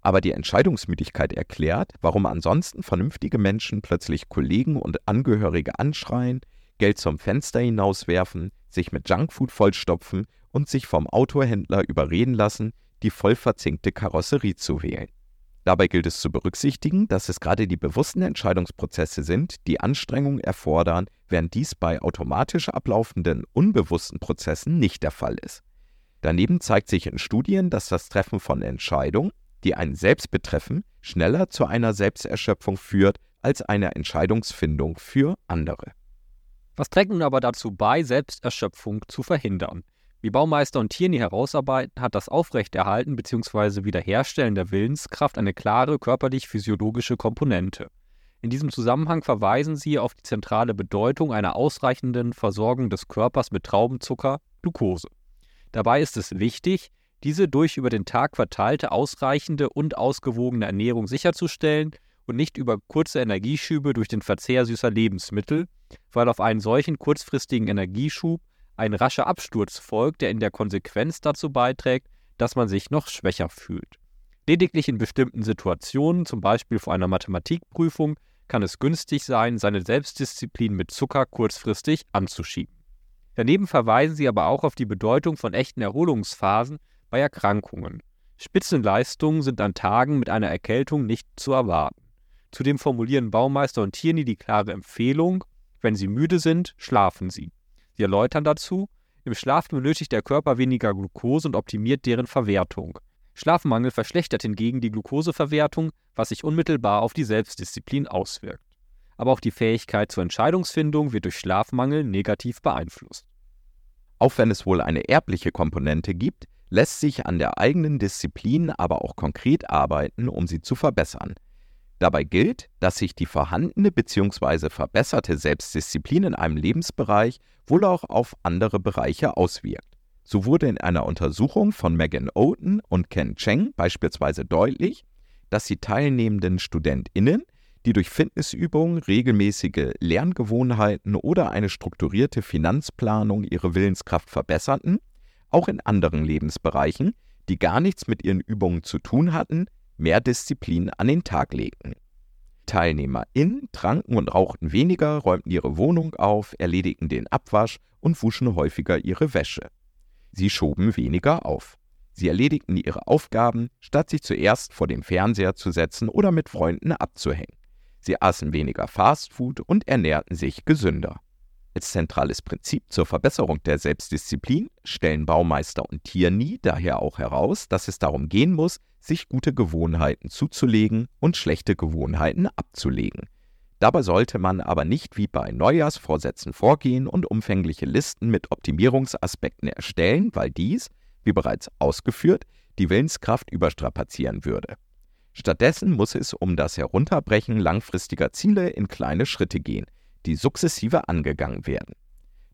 Aber die Entscheidungsmüdigkeit erklärt, warum ansonsten vernünftige Menschen plötzlich Kollegen und Angehörige anschreien, Geld zum Fenster hinauswerfen, sich mit Junkfood vollstopfen und sich vom Autohändler überreden lassen, die voll verzinkte Karosserie zu wählen. Dabei gilt es zu berücksichtigen, dass es gerade die bewussten Entscheidungsprozesse sind, die Anstrengungen erfordern, während dies bei automatisch ablaufenden unbewussten Prozessen nicht der Fall ist. Daneben zeigt sich in Studien, dass das Treffen von Entscheidungen, die einen selbst betreffen, schneller zu einer Selbsterschöpfung führt als eine Entscheidungsfindung für andere. Was trägt nun aber dazu bei, Selbsterschöpfung zu verhindern? Wie Baumeister und Tierney herausarbeiten, hat das Aufrechterhalten bzw. Wiederherstellen der Willenskraft eine klare körperlich-physiologische Komponente. In diesem Zusammenhang verweisen sie auf die zentrale Bedeutung einer ausreichenden Versorgung des Körpers mit Traubenzucker, Glucose. Dabei ist es wichtig, diese durch über den Tag verteilte ausreichende und ausgewogene Ernährung sicherzustellen und nicht über kurze Energieschübe durch den Verzehr süßer Lebensmittel, weil auf einen solchen kurzfristigen Energieschub ein rascher Absturz folgt, der in der Konsequenz dazu beiträgt, dass man sich noch schwächer fühlt. Lediglich in bestimmten Situationen, zum Beispiel vor einer Mathematikprüfung, kann es günstig sein, seine Selbstdisziplin mit Zucker kurzfristig anzuschieben. Daneben verweisen sie aber auch auf die Bedeutung von echten Erholungsphasen bei Erkrankungen. Spitzenleistungen sind an Tagen mit einer Erkältung nicht zu erwarten. Zudem formulieren Baumeister und Tierney die klare Empfehlung, wenn Sie müde sind, schlafen Sie. Sie erläutern dazu, im Schlaf benötigt der Körper weniger Glucose und optimiert deren Verwertung. Schlafmangel verschlechtert hingegen die Glukoseverwertung, was sich unmittelbar auf die Selbstdisziplin auswirkt. Aber auch die Fähigkeit zur Entscheidungsfindung wird durch Schlafmangel negativ beeinflusst. Auch wenn es wohl eine erbliche Komponente gibt, lässt sich an der eigenen Disziplin aber auch konkret arbeiten, um sie zu verbessern. Dabei gilt, dass sich die vorhandene bzw. verbesserte Selbstdisziplin in einem Lebensbereich wohl auch auf andere Bereiche auswirkt. So wurde in einer Untersuchung von Megan Oaten und Ken Cheng beispielsweise deutlich, dass die teilnehmenden StudentInnen, die durch Fitnessübungen, regelmäßige Lerngewohnheiten oder eine strukturierte Finanzplanung ihre Willenskraft verbesserten, auch in anderen Lebensbereichen, die gar nichts mit ihren Übungen zu tun hatten, mehr Disziplin an den Tag legten. TeilnehmerInnen tranken und rauchten weniger, räumten ihre Wohnung auf, erledigten den Abwasch und wuschen häufiger ihre Wäsche. Sie schoben weniger auf. Sie erledigten ihre Aufgaben, statt sich zuerst vor den Fernseher zu setzen oder mit Freunden abzuhängen. Sie aßen weniger Fastfood und ernährten sich gesünder. Als zentrales Prinzip zur Verbesserung der Selbstdisziplin stellen Baumeister und Tierney daher auch heraus, dass es darum gehen muss, sich gute Gewohnheiten zuzulegen und schlechte Gewohnheiten abzulegen. Dabei sollte man aber nicht wie bei Neujahrsvorsätzen vorgehen und umfängliche Listen mit Optimierungsaspekten erstellen, weil dies, wie bereits ausgeführt, die Willenskraft überstrapazieren würde. Stattdessen muss es um das Herunterbrechen langfristiger Ziele in kleine Schritte gehen, die sukzessive angegangen werden.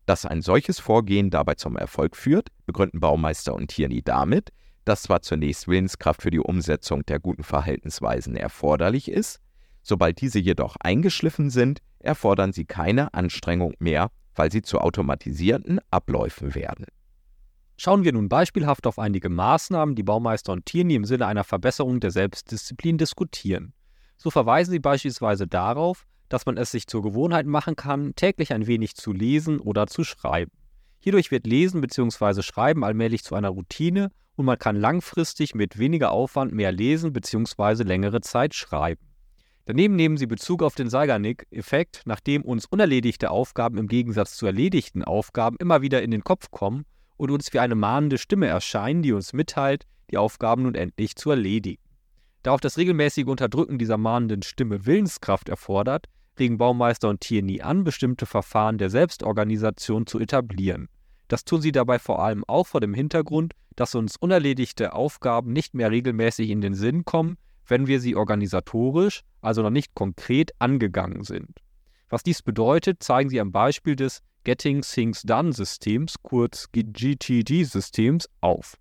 Dass ein solches Vorgehen dabei zum Erfolg führt, begründen Baumeister und Tierney damit, dass zwar zunächst Willenskraft für die Umsetzung der guten Verhaltensweisen erforderlich ist, sobald diese jedoch eingeschliffen sind, erfordern sie keine Anstrengung mehr, weil sie zu automatisierten Abläufen werden. Schauen wir nun beispielhaft auf einige Maßnahmen, die Baumeister und Tierney im Sinne einer Verbesserung der Selbstdisziplin diskutieren. So verweisen sie beispielsweise darauf, dass man es sich zur Gewohnheit machen kann, täglich ein wenig zu lesen oder zu schreiben. Hierdurch wird Lesen bzw. Schreiben allmählich zu einer Routine und man kann langfristig mit weniger Aufwand mehr lesen bzw. längere Zeit schreiben. Daneben nehmen sie Bezug auf den Zeigarnik-Effekt, nachdem uns unerledigte Aufgaben im Gegensatz zu erledigten Aufgaben immer wieder in den Kopf kommen und uns wie eine mahnende Stimme erscheinen, die uns mitteilt, die Aufgaben nun endlich zu erledigen. Da auch das regelmäßige Unterdrücken dieser mahnenden Stimme Willenskraft erfordert, regen Baumeister und Tierney an, bestimmte Verfahren der Selbstorganisation zu etablieren. Das tun sie dabei vor allem auch vor dem Hintergrund, dass uns unerledigte Aufgaben nicht mehr regelmäßig in den Sinn kommen, wenn wir sie organisatorisch, also noch nicht konkret angegangen sind. Was dies bedeutet, zeigen sie am Beispiel des Getting Things Done Systems, kurz GTD-Systems, auf.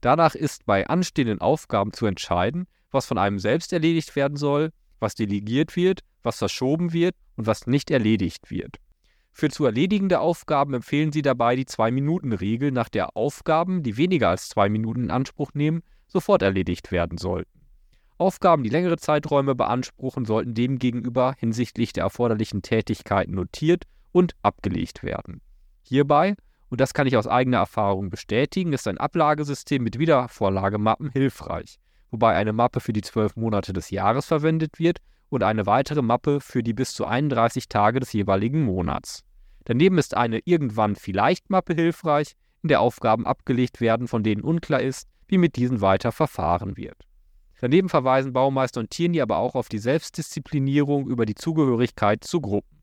Danach ist bei anstehenden Aufgaben zu entscheiden, was von einem selbst erledigt werden soll, was delegiert wird, was verschoben wird und was nicht erledigt wird. Für zu erledigende Aufgaben empfehlen Sie dabei die Zwei-Minuten-Regel, nach der Aufgaben, die weniger als zwei Minuten in Anspruch nehmen, sofort erledigt werden sollten. Aufgaben, die längere Zeiträume beanspruchen, sollten demgegenüber hinsichtlich der erforderlichen Tätigkeiten notiert und abgelegt werden. Hierbei, und das kann ich aus eigener Erfahrung bestätigen, ist ein Ablagesystem mit Wiedervorlagemappen hilfreich, wobei eine Mappe für die zwölf Monate des Jahres verwendet wird und eine weitere Mappe für die bis zu 31 Tage des jeweiligen Monats. Daneben ist eine Irgendwann vielleicht Mappe hilfreich, in der Aufgaben abgelegt werden, von denen unklar ist, wie mit diesen weiter verfahren wird. Daneben verweisen Baumeister und Tierney aber auch auf die Selbstdisziplinierung über die Zugehörigkeit zu Gruppen.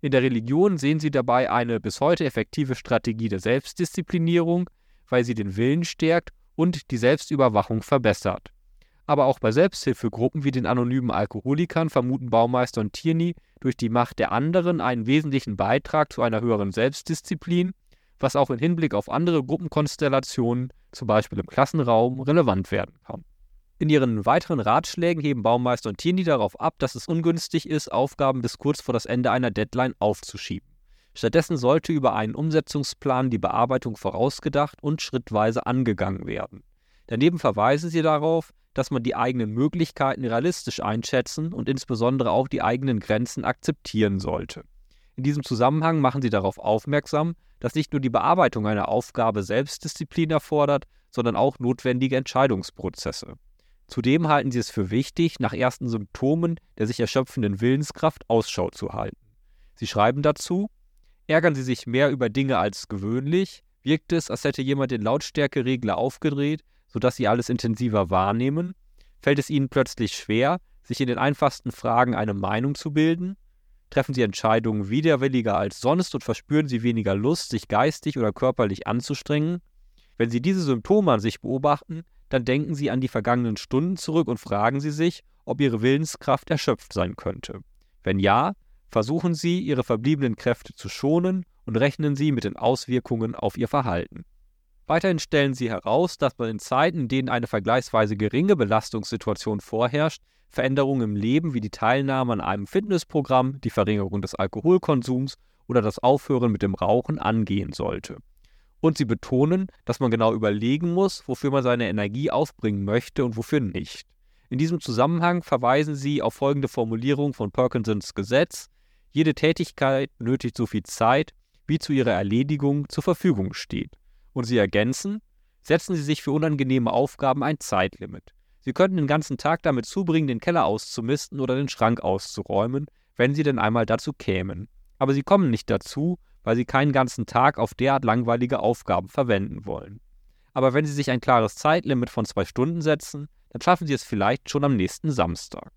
In der Religion sehen sie dabei eine bis heute effektive Strategie der Selbstdisziplinierung, weil sie den Willen stärkt und die Selbstüberwachung verbessert. Aber auch bei Selbsthilfegruppen wie den anonymen Alkoholikern vermuten Baumeister und Tierney durch die Macht der anderen einen wesentlichen Beitrag zu einer höheren Selbstdisziplin, was auch im Hinblick auf andere Gruppenkonstellationen, zum Beispiel im Klassenraum, relevant werden kann. In ihren weiteren Ratschlägen heben Baumeister und Tierney darauf ab, dass es ungünstig ist, Aufgaben bis kurz vor das Ende einer Deadline aufzuschieben. Stattdessen sollte über einen Umsetzungsplan die Bearbeitung vorausgedacht und schrittweise angegangen werden. Daneben verweisen sie darauf, dass man die eigenen Möglichkeiten realistisch einschätzen und insbesondere auch die eigenen Grenzen akzeptieren sollte. In diesem Zusammenhang machen sie darauf aufmerksam, dass nicht nur die Bearbeitung einer Aufgabe Selbstdisziplin erfordert, sondern auch notwendige Entscheidungsprozesse. Zudem halten sie es für wichtig, nach ersten Symptomen der sich erschöpfenden Willenskraft Ausschau zu halten. Sie schreiben dazu, ärgern Sie sich mehr über Dinge als gewöhnlich, wirkt es, als hätte jemand den Lautstärkeregler aufgedreht, sodass Sie alles intensiver wahrnehmen, fällt es Ihnen plötzlich schwer, sich in den einfachsten Fragen eine Meinung zu bilden, treffen Sie Entscheidungen widerwilliger als sonst und verspüren Sie weniger Lust, sich geistig oder körperlich anzustrengen. Wenn Sie diese Symptome an sich beobachten, dann denken Sie an die vergangenen Stunden zurück und fragen Sie sich, ob Ihre Willenskraft erschöpft sein könnte. Wenn ja, versuchen Sie, Ihre verbliebenen Kräfte zu schonen und rechnen Sie mit den Auswirkungen auf Ihr Verhalten. Weiterhin stellen Sie heraus, dass man in Zeiten, in denen eine vergleichsweise geringe Belastungssituation vorherrscht, Veränderungen im Leben wie die Teilnahme an einem Fitnessprogramm, die Verringerung des Alkoholkonsums oder das Aufhören mit dem Rauchen angehen sollte. Und sie betonen, dass man genau überlegen muss, wofür man seine Energie aufbringen möchte und wofür nicht. In diesem Zusammenhang verweisen sie auf folgende Formulierung von Perkinsons Gesetz: Jede Tätigkeit nötigt so viel Zeit, wie zu ihrer Erledigung zur Verfügung steht. Und sie ergänzen: Setzen Sie sich für unangenehme Aufgaben ein Zeitlimit. Sie könnten den ganzen Tag damit zubringen, den Keller auszumisten oder den Schrank auszuräumen, wenn Sie denn einmal dazu kämen. Aber Sie kommen nicht dazu, weil sie keinen ganzen Tag auf derart langweilige Aufgaben verwenden wollen. Aber wenn sie sich ein klares Zeitlimit von zwei Stunden setzen, dann schaffen sie es vielleicht schon am nächsten Samstag.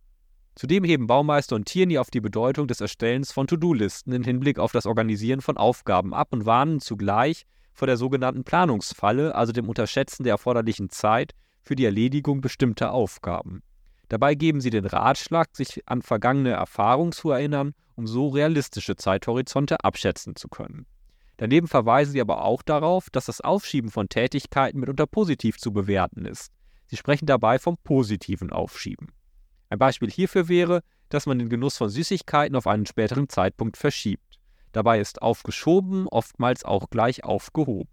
Zudem heben Baumeister und Tierney auf die Bedeutung des Erstellens von To-Do-Listen im Hinblick auf das Organisieren von Aufgaben ab und warnen zugleich vor der sogenannten Planungsfalle, also dem Unterschätzen der erforderlichen Zeit für die Erledigung bestimmter Aufgaben. Dabei geben sie den Ratschlag, sich an vergangene Erfahrungen zu erinnern um so realistische Zeithorizonte abschätzen zu können. Daneben verweisen sie aber auch darauf, dass das Aufschieben von Tätigkeiten mitunter positiv zu bewerten ist. Sie sprechen dabei vom positiven Aufschieben. Ein Beispiel hierfür wäre, dass man den Genuss von Süßigkeiten auf einen späteren Zeitpunkt verschiebt. Dabei ist aufgeschoben oftmals auch gleich aufgehoben.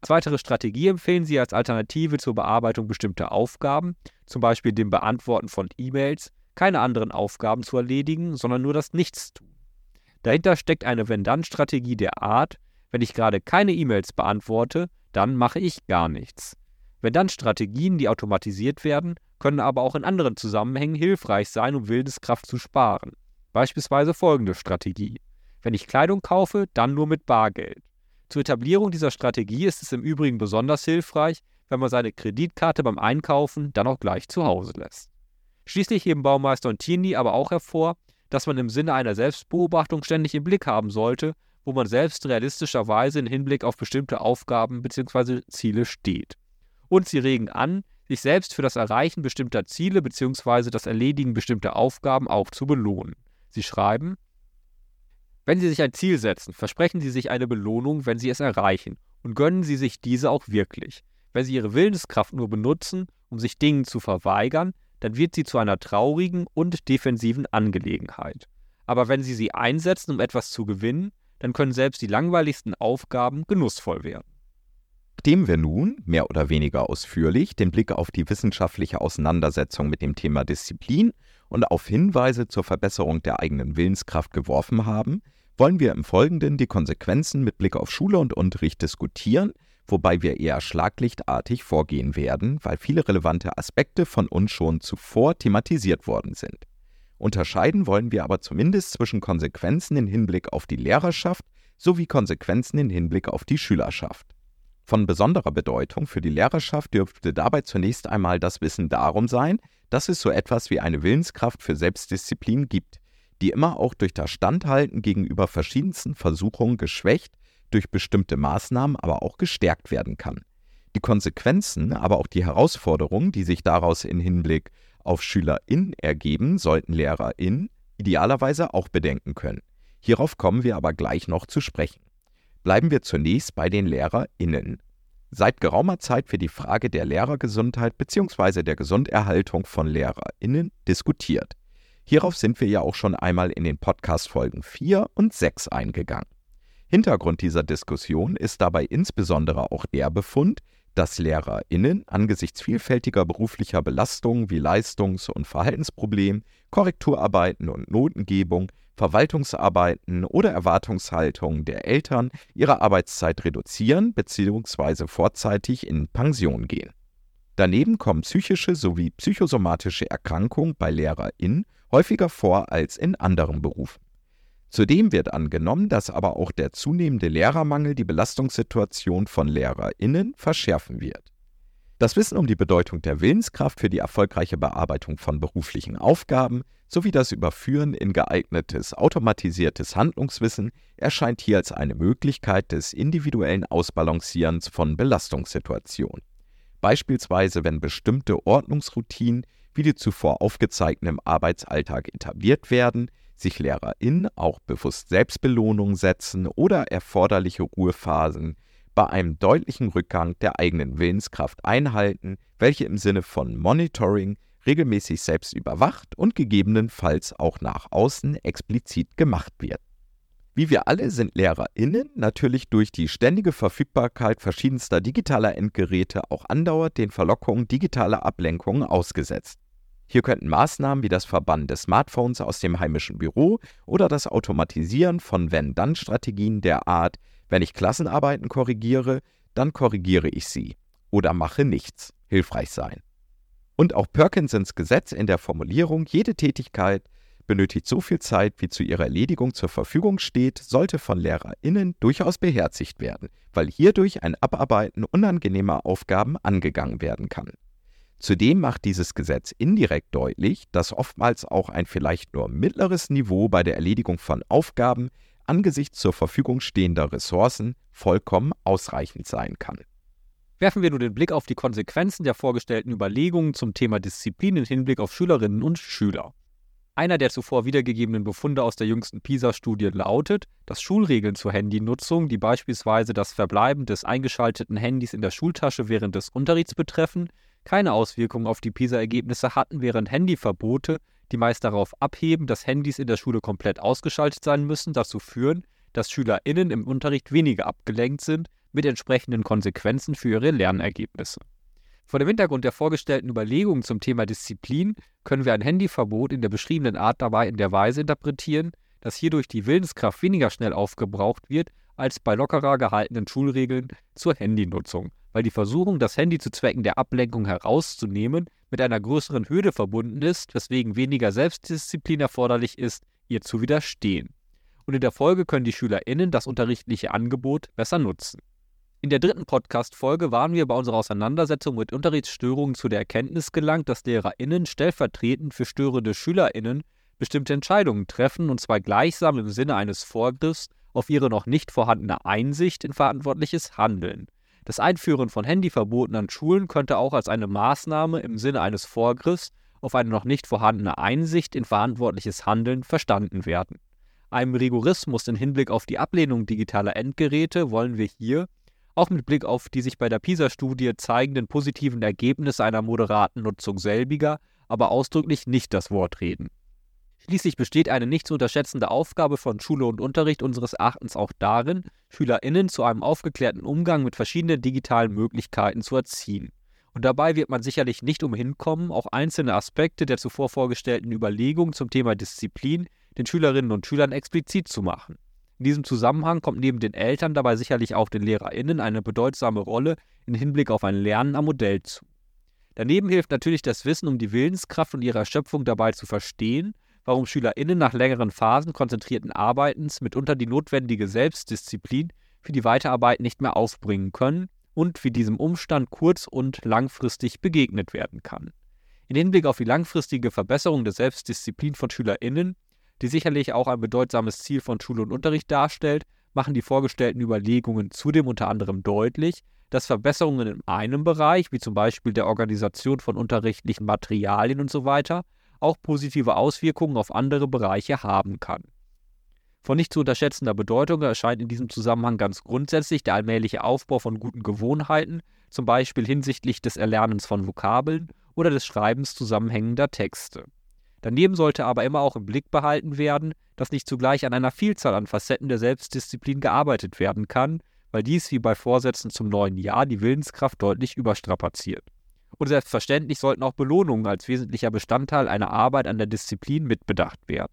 Als weitere Strategie empfehlen sie als Alternative zur Bearbeitung bestimmter Aufgaben, zum Beispiel dem Beantworten von E-Mails, keine anderen Aufgaben zu erledigen, sondern nur das Nichtstun. Dahinter steckt eine Wenn-Dann-Strategie der Art, wenn ich gerade keine E-Mails beantworte, dann mache ich gar nichts. Wenn-Dann-Strategien, die automatisiert werden, können aber auch in anderen Zusammenhängen hilfreich sein, um Wildeskraft zu sparen. Beispielsweise folgende Strategie. Wenn ich Kleidung kaufe, dann nur mit Bargeld. Zur Etablierung dieser Strategie ist es im Übrigen besonders hilfreich, wenn man seine Kreditkarte beim Einkaufen dann auch gleich zu Hause lässt. Schließlich heben Baumeister und Tierney aber auch hervor, dass man im Sinne einer Selbstbeobachtung ständig im Blick haben sollte, wo man selbst realistischerweise im Hinblick auf bestimmte Aufgaben bzw. Ziele steht. Und sie regen an, sich selbst für das Erreichen bestimmter Ziele bzw. das Erledigen bestimmter Aufgaben auch zu belohnen. Sie schreiben, wenn Sie sich ein Ziel setzen, versprechen Sie sich eine Belohnung, wenn Sie es erreichen, und gönnen Sie sich diese auch wirklich. Wenn Sie Ihre Willenskraft nur benutzen, um sich Dingen zu verweigern, dann wird sie zu einer traurigen und defensiven Angelegenheit. Aber wenn Sie sie einsetzen, um etwas zu gewinnen, dann können selbst die langweiligsten Aufgaben genussvoll werden. Nachdem wir nun, mehr oder weniger ausführlich, den Blick auf die wissenschaftliche Auseinandersetzung mit dem Thema Disziplin und auf Hinweise zur Verbesserung der eigenen Willenskraft geworfen haben, wollen wir im Folgenden die Konsequenzen mit Blick auf Schule und Unterricht diskutieren, wobei wir eher schlaglichtartig vorgehen werden, weil viele relevante Aspekte von uns schon zuvor thematisiert worden sind. Unterscheiden wollen wir aber zumindest zwischen Konsequenzen im Hinblick auf die Lehrerschaft sowie Konsequenzen im Hinblick auf die Schülerschaft. Von besonderer Bedeutung für die Lehrerschaft dürfte dabei zunächst einmal das Wissen darum sein, dass es so etwas wie eine Willenskraft für Selbstdisziplin gibt, die immer auch durch das Standhalten gegenüber verschiedensten Versuchungen geschwächt, durch bestimmte Maßnahmen aber auch gestärkt werden kann. Die Konsequenzen, aber auch die Herausforderungen, die sich daraus in Hinblick auf SchülerInnen ergeben, sollten LehrerInnen idealerweise auch bedenken können. Hierauf kommen wir aber gleich noch zu sprechen. Bleiben wir zunächst bei den LehrerInnen. Seit geraumer Zeit wird die Frage der Lehrergesundheit bzw. der Gesunderhaltung von LehrerInnen diskutiert. Hierauf sind wir ja auch schon einmal in den Podcast-Folgen 4 und 6 eingegangen. Hintergrund dieser Diskussion ist dabei insbesondere auch der Befund, dass LehrerInnen angesichts vielfältiger beruflicher Belastungen wie Leistungs- und Verhaltensproblemen, Korrekturarbeiten und Notengebung, Verwaltungsarbeiten oder Erwartungshaltungen der Eltern ihre Arbeitszeit reduzieren bzw. vorzeitig in Pension gehen. Daneben kommen psychische sowie psychosomatische Erkrankungen bei LehrerInnen häufiger vor als in anderen Berufen. Zudem wird angenommen, dass aber auch der zunehmende Lehrermangel die Belastungssituation von LehrerInnen verschärfen wird. Das Wissen um die Bedeutung der Willenskraft für die erfolgreiche Bearbeitung von beruflichen Aufgaben sowie das Überführen in geeignetes automatisiertes Handlungswissen erscheint hier als eine Möglichkeit des individuellen Ausbalancierens von Belastungssituationen. Beispielsweise, wenn bestimmte Ordnungsroutinen wie die zuvor aufgezeigten im Arbeitsalltag etabliert werden, sich LehrerInnen auch bewusst Selbstbelohnung setzen oder erforderliche Ruhephasen bei einem deutlichen Rückgang der eigenen Willenskraft einhalten, welche im Sinne von Monitoring regelmäßig selbst überwacht und gegebenenfalls auch nach außen explizit gemacht wird. Wie wir alle sind LehrerInnen natürlich durch die ständige Verfügbarkeit verschiedenster digitaler Endgeräte auch andauernd den Verlockungen digitaler Ablenkungen ausgesetzt. Hier könnten Maßnahmen wie das Verbannen des Smartphones aus dem heimischen Büro oder das Automatisieren von Wenn-Dann-Strategien der Art, wenn ich Klassenarbeiten korrigiere, dann korrigiere ich sie oder mache nichts, hilfreich sein. Und auch Perkinsons Gesetz in der Formulierung, jede Tätigkeit benötigt so viel Zeit, wie zu ihrer Erledigung zur Verfügung steht, sollte von LehrerInnen durchaus beherzigt werden, weil hierdurch ein Abarbeiten unangenehmer Aufgaben angegangen werden kann. Zudem macht dieses Gesetz indirekt deutlich, dass oftmals auch ein vielleicht nur mittleres Niveau bei der Erledigung von Aufgaben angesichts zur Verfügung stehender Ressourcen vollkommen ausreichend sein kann. Werfen wir nun den Blick auf die Konsequenzen der vorgestellten Überlegungen zum Thema Disziplin im Hinblick auf Schülerinnen und Schüler. Einer der zuvor wiedergegebenen Befunde aus der jüngsten PISA-Studie lautet, dass Schulregeln zur Handynutzung, die beispielsweise das Verbleiben des eingeschalteten Handys in der Schultasche während des Unterrichts betreffen, keine Auswirkungen auf die PISA-Ergebnisse hatten, während Handyverbote, die meist darauf abheben, dass Handys in der Schule komplett ausgeschaltet sein müssen, dazu führen, dass SchülerInnen im Unterricht weniger abgelenkt sind, mit entsprechenden Konsequenzen für ihre Lernergebnisse. Vor dem Hintergrund der vorgestellten Überlegungen zum Thema Disziplin können wir ein Handyverbot in der beschriebenen Art dabei in der Weise interpretieren, dass hierdurch die Willenskraft weniger schnell aufgebraucht wird als bei lockerer gehaltenen Schulregeln zur Handynutzung, weil die Versuchung, das Handy zu Zwecken der Ablenkung herauszunehmen, mit einer größeren Hürde verbunden ist, weswegen weniger Selbstdisziplin erforderlich ist, ihr zu widerstehen. Und in der Folge können die SchülerInnen das unterrichtliche Angebot besser nutzen. In der dritten Podcast-Folge waren wir bei unserer Auseinandersetzung mit Unterrichtsstörungen zu der Erkenntnis gelangt, dass LehrerInnen stellvertretend für störende SchülerInnen bestimmte Entscheidungen treffen, und zwar gleichsam im Sinne eines Vorgriffs auf ihre noch nicht vorhandene Einsicht in verantwortliches Handeln. Das Einführen von Handyverboten an Schulen könnte auch als eine Maßnahme im Sinne eines Vorgriffs auf eine noch nicht vorhandene Einsicht in verantwortliches Handeln verstanden werden. Einem Rigorismus im Hinblick auf die Ablehnung digitaler Endgeräte wollen wir hier, auch mit Blick auf die sich bei der PISA-Studie zeigenden positiven Ergebnisse einer moderaten Nutzung selbiger, aber ausdrücklich nicht das Wort reden. Schließlich besteht eine nicht zu unterschätzende Aufgabe von Schule und Unterricht unseres Erachtens auch darin, SchülerInnen zu einem aufgeklärten Umgang mit verschiedenen digitalen Möglichkeiten zu erziehen. Und dabei wird man sicherlich nicht umhin kommen, auch einzelne Aspekte der zuvor vorgestellten Überlegungen zum Thema Disziplin den Schülerinnen und Schülern explizit zu machen. In diesem Zusammenhang kommt neben den Eltern dabei sicherlich auch den LehrerInnen eine bedeutsame Rolle im Hinblick auf ein Lernen am Modell zu. Daneben hilft natürlich das Wissen um die Willenskraft und ihre Erschöpfung dabei zu verstehen warum SchülerInnen nach längeren Phasen konzentrierten Arbeitens mitunter die notwendige Selbstdisziplin für die Weiterarbeit nicht mehr aufbringen können und wie diesem Umstand kurz- und langfristig begegnet werden kann. In Hinblick auf die langfristige Verbesserung der Selbstdisziplin von SchülerInnen die sicherlich auch ein bedeutsames Ziel von Schule und Unterricht darstellt, machen die vorgestellten Überlegungen zudem unter anderem deutlich, dass Verbesserungen in einem Bereich, wie zum Beispiel der Organisation von unterrichtlichen Materialien usw., so auch positive Auswirkungen auf andere Bereiche haben kann. Von nicht zu unterschätzender Bedeutung erscheint in diesem Zusammenhang ganz grundsätzlich der allmähliche Aufbau von guten Gewohnheiten, zum Beispiel hinsichtlich des Erlernens von Vokabeln oder des Schreibens zusammenhängender Texte. Daneben sollte aber immer auch im Blick behalten werden, dass nicht zugleich an einer Vielzahl an Facetten der Selbstdisziplin gearbeitet werden kann, weil dies wie bei Vorsätzen zum neuen Jahr die Willenskraft deutlich überstrapaziert. Und selbstverständlich sollten auch Belohnungen als wesentlicher Bestandteil einer Arbeit an der Disziplin mitbedacht werden.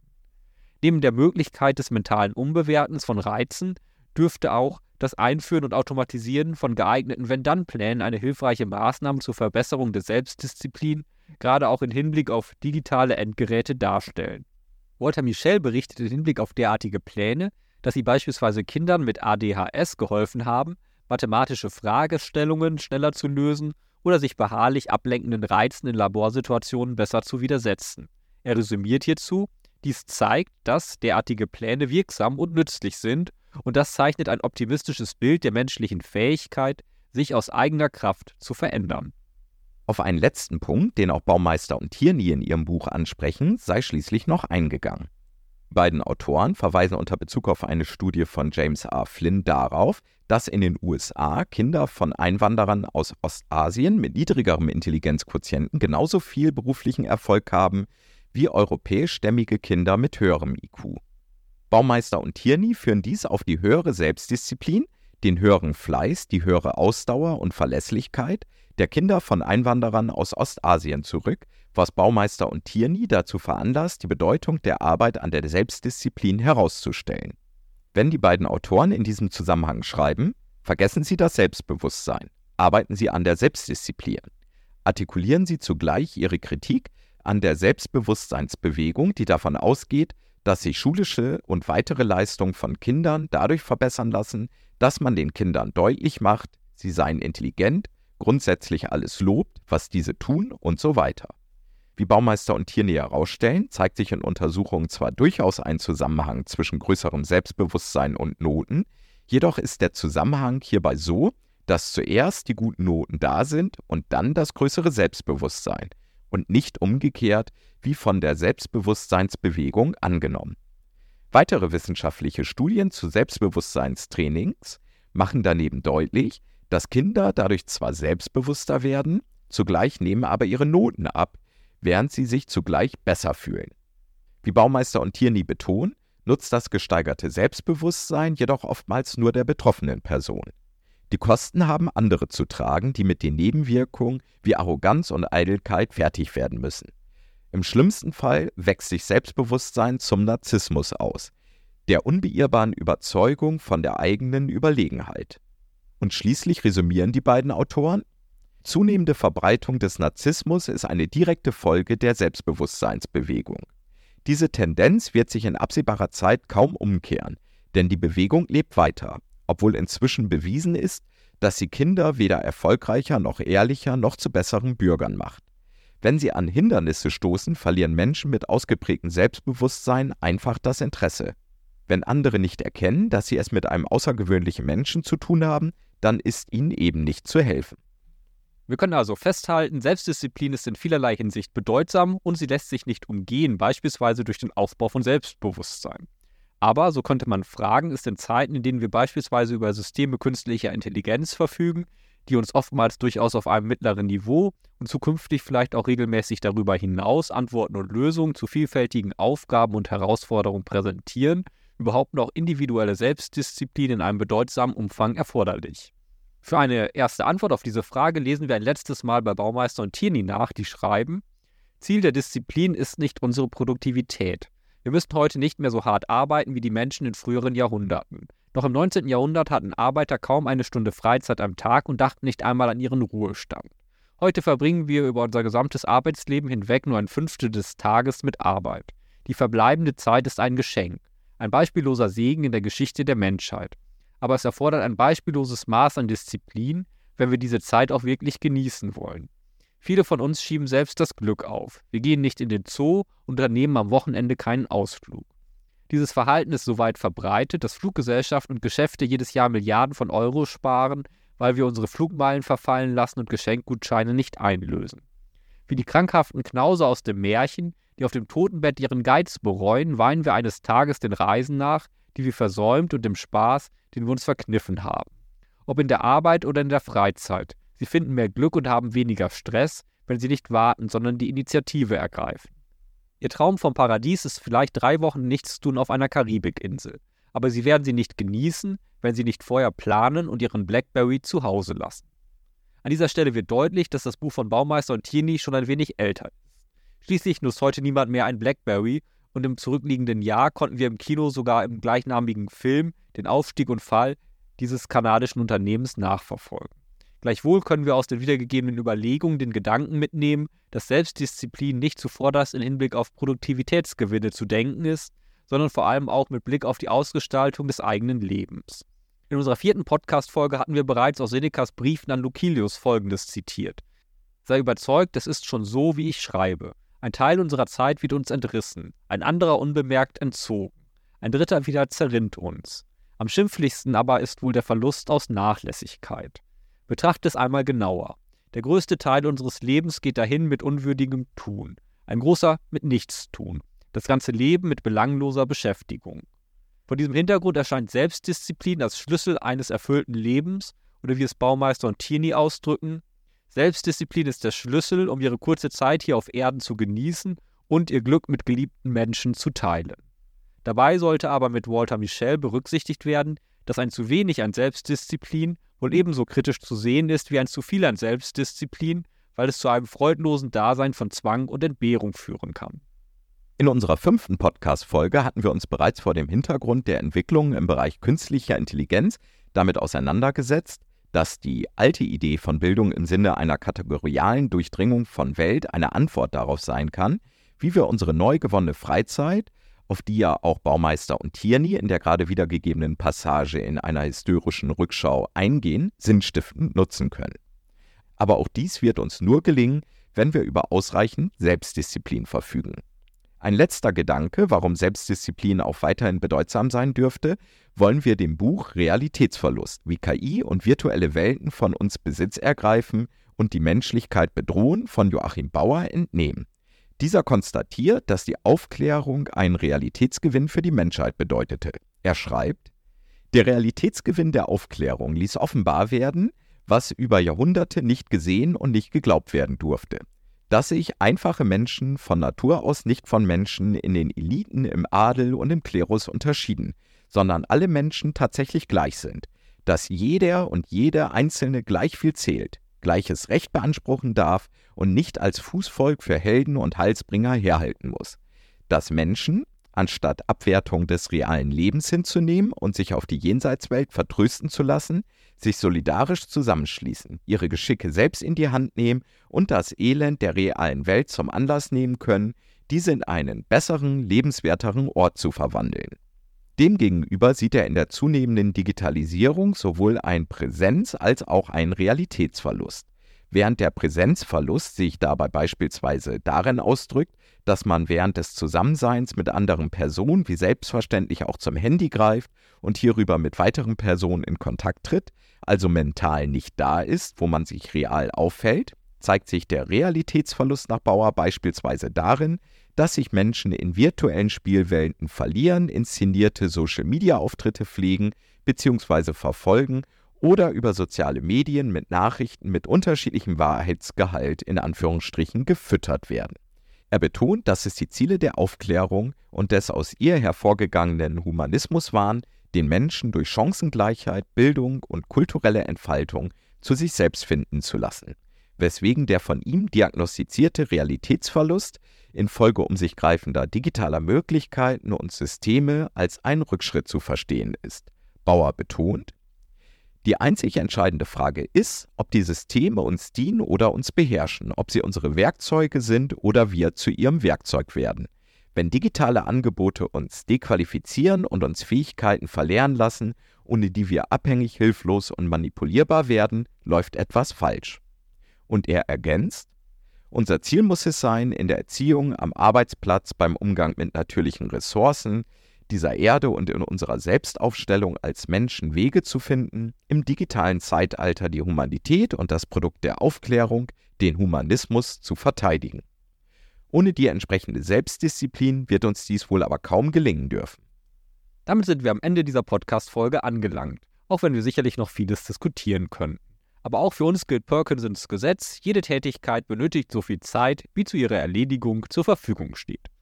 Neben der Möglichkeit des mentalen Umbewertens von Reizen dürfte auch das Einführen und Automatisieren von geeigneten Wenn-Dann-Plänen eine hilfreiche Maßnahme zur Verbesserung der Selbstdisziplin, gerade auch im Hinblick auf digitale Endgeräte darstellen. Walter Michel berichtet im Hinblick auf derartige Pläne, dass sie beispielsweise Kindern mit ADHS geholfen haben, mathematische Fragestellungen schneller zu lösen oder sich beharrlich ablenkenden Reizen in Laborsituationen besser zu widersetzen. Er resümiert hierzu, dies zeigt, dass derartige Pläne wirksam und nützlich sind, und das zeichnet ein optimistisches Bild der menschlichen Fähigkeit, sich aus eigener Kraft zu verändern. Auf einen letzten Punkt, den auch Baumeister und Tierney in ihrem Buch ansprechen, sei schließlich noch eingegangen. Die beiden Autoren verweisen unter Bezug auf eine Studie von James R. Flynn darauf, dass in den USA Kinder von Einwanderern aus Ostasien mit niedrigerem Intelligenzquotienten genauso viel beruflichen Erfolg haben wie europäischstämmige Kinder mit höherem IQ. Baumeister und Tierney führen dies auf die höhere Selbstdisziplin, den höheren Fleiß, die höhere Ausdauer und Verlässlichkeit der Kinder von Einwanderern aus Ostasien zurück, was Baumeister und Tierney dazu veranlasst, die Bedeutung der Arbeit an der Selbstdisziplin herauszustellen. Wenn die beiden Autoren in diesem Zusammenhang schreiben, vergessen Sie das Selbstbewusstsein, arbeiten Sie an der Selbstdisziplin, artikulieren Sie zugleich Ihre Kritik an der Selbstbewusstseinsbewegung, die davon ausgeht, dass sich schulische und weitere Leistungen von Kindern dadurch verbessern lassen, dass man den Kindern deutlich macht, sie seien intelligent, grundsätzlich alles lobt, was diese tun und so weiter. Wie Baumeister und Tierney herausstellen, zeigt sich in Untersuchungen zwar durchaus ein Zusammenhang zwischen größerem Selbstbewusstsein und Noten, jedoch ist der Zusammenhang hierbei so, dass zuerst die guten Noten da sind und dann das größere Selbstbewusstsein und nicht umgekehrt wie von der Selbstbewusstseinsbewegung angenommen. Weitere wissenschaftliche Studien zu Selbstbewusstseinstrainings machen daneben deutlich, dass Kinder dadurch zwar selbstbewusster werden, zugleich nehmen aber ihre Noten ab, während sie sich zugleich besser fühlen. Wie Baumeister und Tierney betonen, nutzt das gesteigerte Selbstbewusstsein jedoch oftmals nur der betroffenen Person. Die Kosten haben andere zu tragen, die mit den Nebenwirkungen wie Arroganz und Eitelkeit fertig werden müssen. Im schlimmsten Fall wächst sich Selbstbewusstsein zum Narzissmus aus, der unbeirrbaren Überzeugung von der eigenen Überlegenheit. Und schließlich resümieren die beiden Autoren, Zunehmende Verbreitung des Narzissmus ist eine direkte Folge der Selbstbewusstseinsbewegung. Diese Tendenz wird sich in absehbarer Zeit kaum umkehren, denn die Bewegung lebt weiter, obwohl inzwischen bewiesen ist, dass sie Kinder weder erfolgreicher noch ehrlicher noch zu besseren Bürgern macht. Wenn sie an Hindernisse stoßen, verlieren Menschen mit ausgeprägtem Selbstbewusstsein einfach das Interesse. Wenn andere nicht erkennen, dass sie es mit einem außergewöhnlichen Menschen zu tun haben, dann ist ihnen eben nicht zu helfen. Wir können also festhalten, Selbstdisziplin ist in vielerlei Hinsicht bedeutsam und sie lässt sich nicht umgehen, beispielsweise durch den Aufbau von Selbstbewusstsein. Aber, so könnte man fragen, ist in Zeiten, in denen wir beispielsweise über Systeme künstlicher Intelligenz verfügen, die uns oftmals durchaus auf einem mittleren Niveau und zukünftig vielleicht auch regelmäßig darüber hinaus Antworten und Lösungen zu vielfältigen Aufgaben und Herausforderungen präsentieren, überhaupt noch individuelle Selbstdisziplin in einem bedeutsamen Umfang erforderlich. Für eine erste Antwort auf diese Frage lesen wir ein letztes Mal bei Baumeister und Tierney nach, die schreiben, Ziel der Disziplin ist nicht unsere Produktivität. Wir müssen heute nicht mehr so hart arbeiten wie die Menschen in früheren Jahrhunderten. Noch im 19. Jahrhundert hatten Arbeiter kaum eine Stunde Freizeit am Tag und dachten nicht einmal an ihren Ruhestand. Heute verbringen wir über unser gesamtes Arbeitsleben hinweg nur ein Fünftel des Tages mit Arbeit. Die verbleibende Zeit ist ein Geschenk, ein beispielloser Segen in der Geschichte der Menschheit aber es erfordert ein beispielloses Maß an Disziplin, wenn wir diese Zeit auch wirklich genießen wollen. Viele von uns schieben selbst das Glück auf. Wir gehen nicht in den Zoo und unternehmen am Wochenende keinen Ausflug. Dieses Verhalten ist so weit verbreitet, dass Fluggesellschaften und Geschäfte jedes Jahr Milliarden von Euro sparen, weil wir unsere Flugmeilen verfallen lassen und Geschenkgutscheine nicht einlösen. Wie die krankhaften Knause aus dem Märchen, die auf dem Totenbett ihren Geiz bereuen, weinen wir eines Tages den Reisen nach, die wir versäumt und dem Spaß, den wir uns verkniffen haben. Ob in der Arbeit oder in der Freizeit. Sie finden mehr Glück und haben weniger Stress, wenn sie nicht warten, sondern die Initiative ergreifen. Ihr Traum vom Paradies ist vielleicht drei Wochen nichts tun auf einer Karibikinsel. Aber sie werden sie nicht genießen, wenn sie nicht vorher planen und ihren Blackberry zu Hause lassen. An dieser Stelle wird deutlich, dass das Buch von Baumeister und Tierney schon ein wenig älter ist. Schließlich nutzt heute niemand mehr ein Blackberry und im zurückliegenden Jahr konnten wir im Kino sogar im gleichnamigen Film den Aufstieg und Fall dieses kanadischen Unternehmens nachverfolgen. Gleichwohl können wir aus den wiedergegebenen Überlegungen den Gedanken mitnehmen, dass Selbstdisziplin nicht zuvorderst in Hinblick auf Produktivitätsgewinne zu denken ist, sondern vor allem auch mit Blick auf die Ausgestaltung des eigenen Lebens. In unserer vierten Podcast-Folge hatten wir bereits aus Senecas Briefen an Lucilius folgendes zitiert: Sei überzeugt, es ist schon so, wie ich schreibe. Ein Teil unserer Zeit wird uns entrissen, ein anderer unbemerkt entzogen, ein dritter wieder zerrinnt uns. Am schimpflichsten aber ist wohl der Verlust aus Nachlässigkeit. Betrachte es einmal genauer. Der größte Teil unseres Lebens geht dahin mit unwürdigem Tun, ein großer mit Nichtstun, das ganze Leben mit belangloser Beschäftigung. Vor diesem Hintergrund erscheint Selbstdisziplin als Schlüssel eines erfüllten Lebens oder wie es Baumeister und Tierney ausdrücken, Selbstdisziplin ist der Schlüssel, um ihre kurze Zeit hier auf Erden zu genießen und ihr Glück mit geliebten Menschen zu teilen. Dabei sollte aber mit Walter Michel berücksichtigt werden, dass ein zu wenig an Selbstdisziplin wohl ebenso kritisch zu sehen ist wie ein zu viel an Selbstdisziplin, weil es zu einem freudlosen Dasein von Zwang und Entbehrung führen kann. In unserer fünften Podcast-Folge hatten wir uns bereits vor dem Hintergrund der Entwicklungen im Bereich künstlicher Intelligenz damit auseinandergesetzt, dass die alte Idee von Bildung im Sinne einer kategorialen Durchdringung von Welt eine Antwort darauf sein kann, wie wir unsere neu gewonnene Freizeit auf die ja auch Baumeister und Tierney in der gerade wiedergegebenen Passage in einer historischen Rückschau eingehen, sinnstiftend nutzen können. Aber auch dies wird uns nur gelingen, wenn wir über ausreichend Selbstdisziplin verfügen. Ein letzter Gedanke, warum Selbstdisziplin auch weiterhin bedeutsam sein dürfte, wollen wir dem Buch Realitätsverlust, wie KI und virtuelle Welten von uns Besitz ergreifen und die Menschlichkeit bedrohen von Joachim Bauer entnehmen. Dieser konstatiert, dass die Aufklärung einen Realitätsgewinn für die Menschheit bedeutete. Er schreibt, der Realitätsgewinn der Aufklärung ließ offenbar werden, was über Jahrhunderte nicht gesehen und nicht geglaubt werden durfte, dass sich einfache Menschen von Natur aus nicht von Menschen in den Eliten, im Adel und im Klerus unterschieden, sondern alle Menschen tatsächlich gleich sind, dass jeder und jede Einzelne gleich viel zählt, gleiches Recht beanspruchen darf und nicht als Fußvolk für Helden und Halsbringer herhalten muss. Dass Menschen, anstatt Abwertung des realen Lebens hinzunehmen und sich auf die Jenseitswelt vertrösten zu lassen, sich solidarisch zusammenschließen, ihre Geschicke selbst in die Hand nehmen und das Elend der realen Welt zum Anlass nehmen können, diese in einen besseren, lebenswerteren Ort zu verwandeln. Demgegenüber sieht er in der zunehmenden Digitalisierung sowohl einen Präsenz- als auch einen Realitätsverlust. Während der Präsenzverlust sich dabei beispielsweise darin ausdrückt, dass man während des Zusammenseins mit anderen Personen wie selbstverständlich auch zum Handy greift und hierüber mit weiteren Personen in Kontakt tritt, also mental nicht da ist, wo man sich real auffällt, zeigt sich der Realitätsverlust nach Bauer beispielsweise darin, dass sich Menschen in virtuellen Spielwelten verlieren, inszenierte Social-Media-Auftritte pflegen bzw. verfolgen oder über soziale Medien mit Nachrichten mit unterschiedlichem Wahrheitsgehalt in Anführungsstrichen gefüttert werden. Er betont, dass es die Ziele der Aufklärung und des aus ihr hervorgegangenen Humanismus waren, den Menschen durch Chancengleichheit, Bildung und kulturelle Entfaltung zu sich selbst finden zu lassen, weswegen der von ihm diagnostizierte Realitätsverlust infolge um sich greifender digitaler Möglichkeiten und Systeme als ein Rückschritt zu verstehen ist. Bauer betont, die einzig entscheidende Frage ist, ob die Systeme uns dienen oder uns beherrschen, ob sie unsere Werkzeuge sind oder wir zu ihrem Werkzeug werden. Wenn digitale Angebote uns dequalifizieren und uns Fähigkeiten verlernen lassen, ohne die wir abhängig, hilflos und manipulierbar werden, läuft etwas falsch. Und er ergänzt, unser Ziel muss es sein, in der Erziehung, am Arbeitsplatz, beim Umgang mit natürlichen Ressourcen, dieser Erde und in unserer Selbstaufstellung als Menschen Wege zu finden, im digitalen Zeitalter die Humanität und das Produkt der Aufklärung, den Humanismus, zu verteidigen. Ohne die entsprechende Selbstdisziplin wird uns dies wohl aber kaum gelingen dürfen. Damit sind wir am Ende dieser Podcast-Folge angelangt, auch wenn wir sicherlich noch vieles diskutieren können. Aber auch für uns gilt Perkinsons Gesetz, jede Tätigkeit benötigt so viel Zeit, wie zu ihrer Erledigung zur Verfügung steht.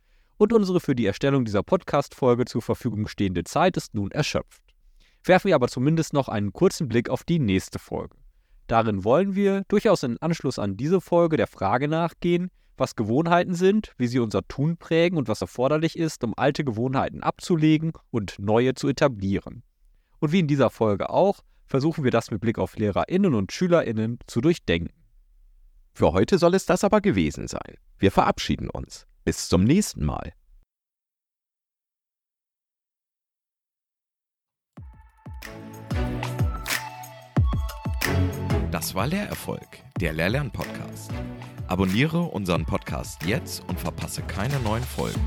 Und unsere für die Erstellung dieser Podcast-Folge zur Verfügung stehende Zeit ist nun erschöpft. Werfen wir aber zumindest noch einen kurzen Blick auf die nächste Folge. Darin wollen wir, durchaus in Anschluss an diese Folge, der Frage nachgehen, was Gewohnheiten sind, wie sie unser Tun prägen und was erforderlich ist, um alte Gewohnheiten abzulegen und neue zu etablieren. Und wie in dieser Folge auch, versuchen wir das mit Blick auf Lehrerinnen und Schülerinnen zu durchdenken. Für heute soll es das aber gewesen sein. Wir verabschieden uns. Bis zum nächsten Mal. Das war Lehrerfolg, der Lehrlern-Podcast. Abonniere unseren Podcast jetzt und verpasse keine neuen Folgen.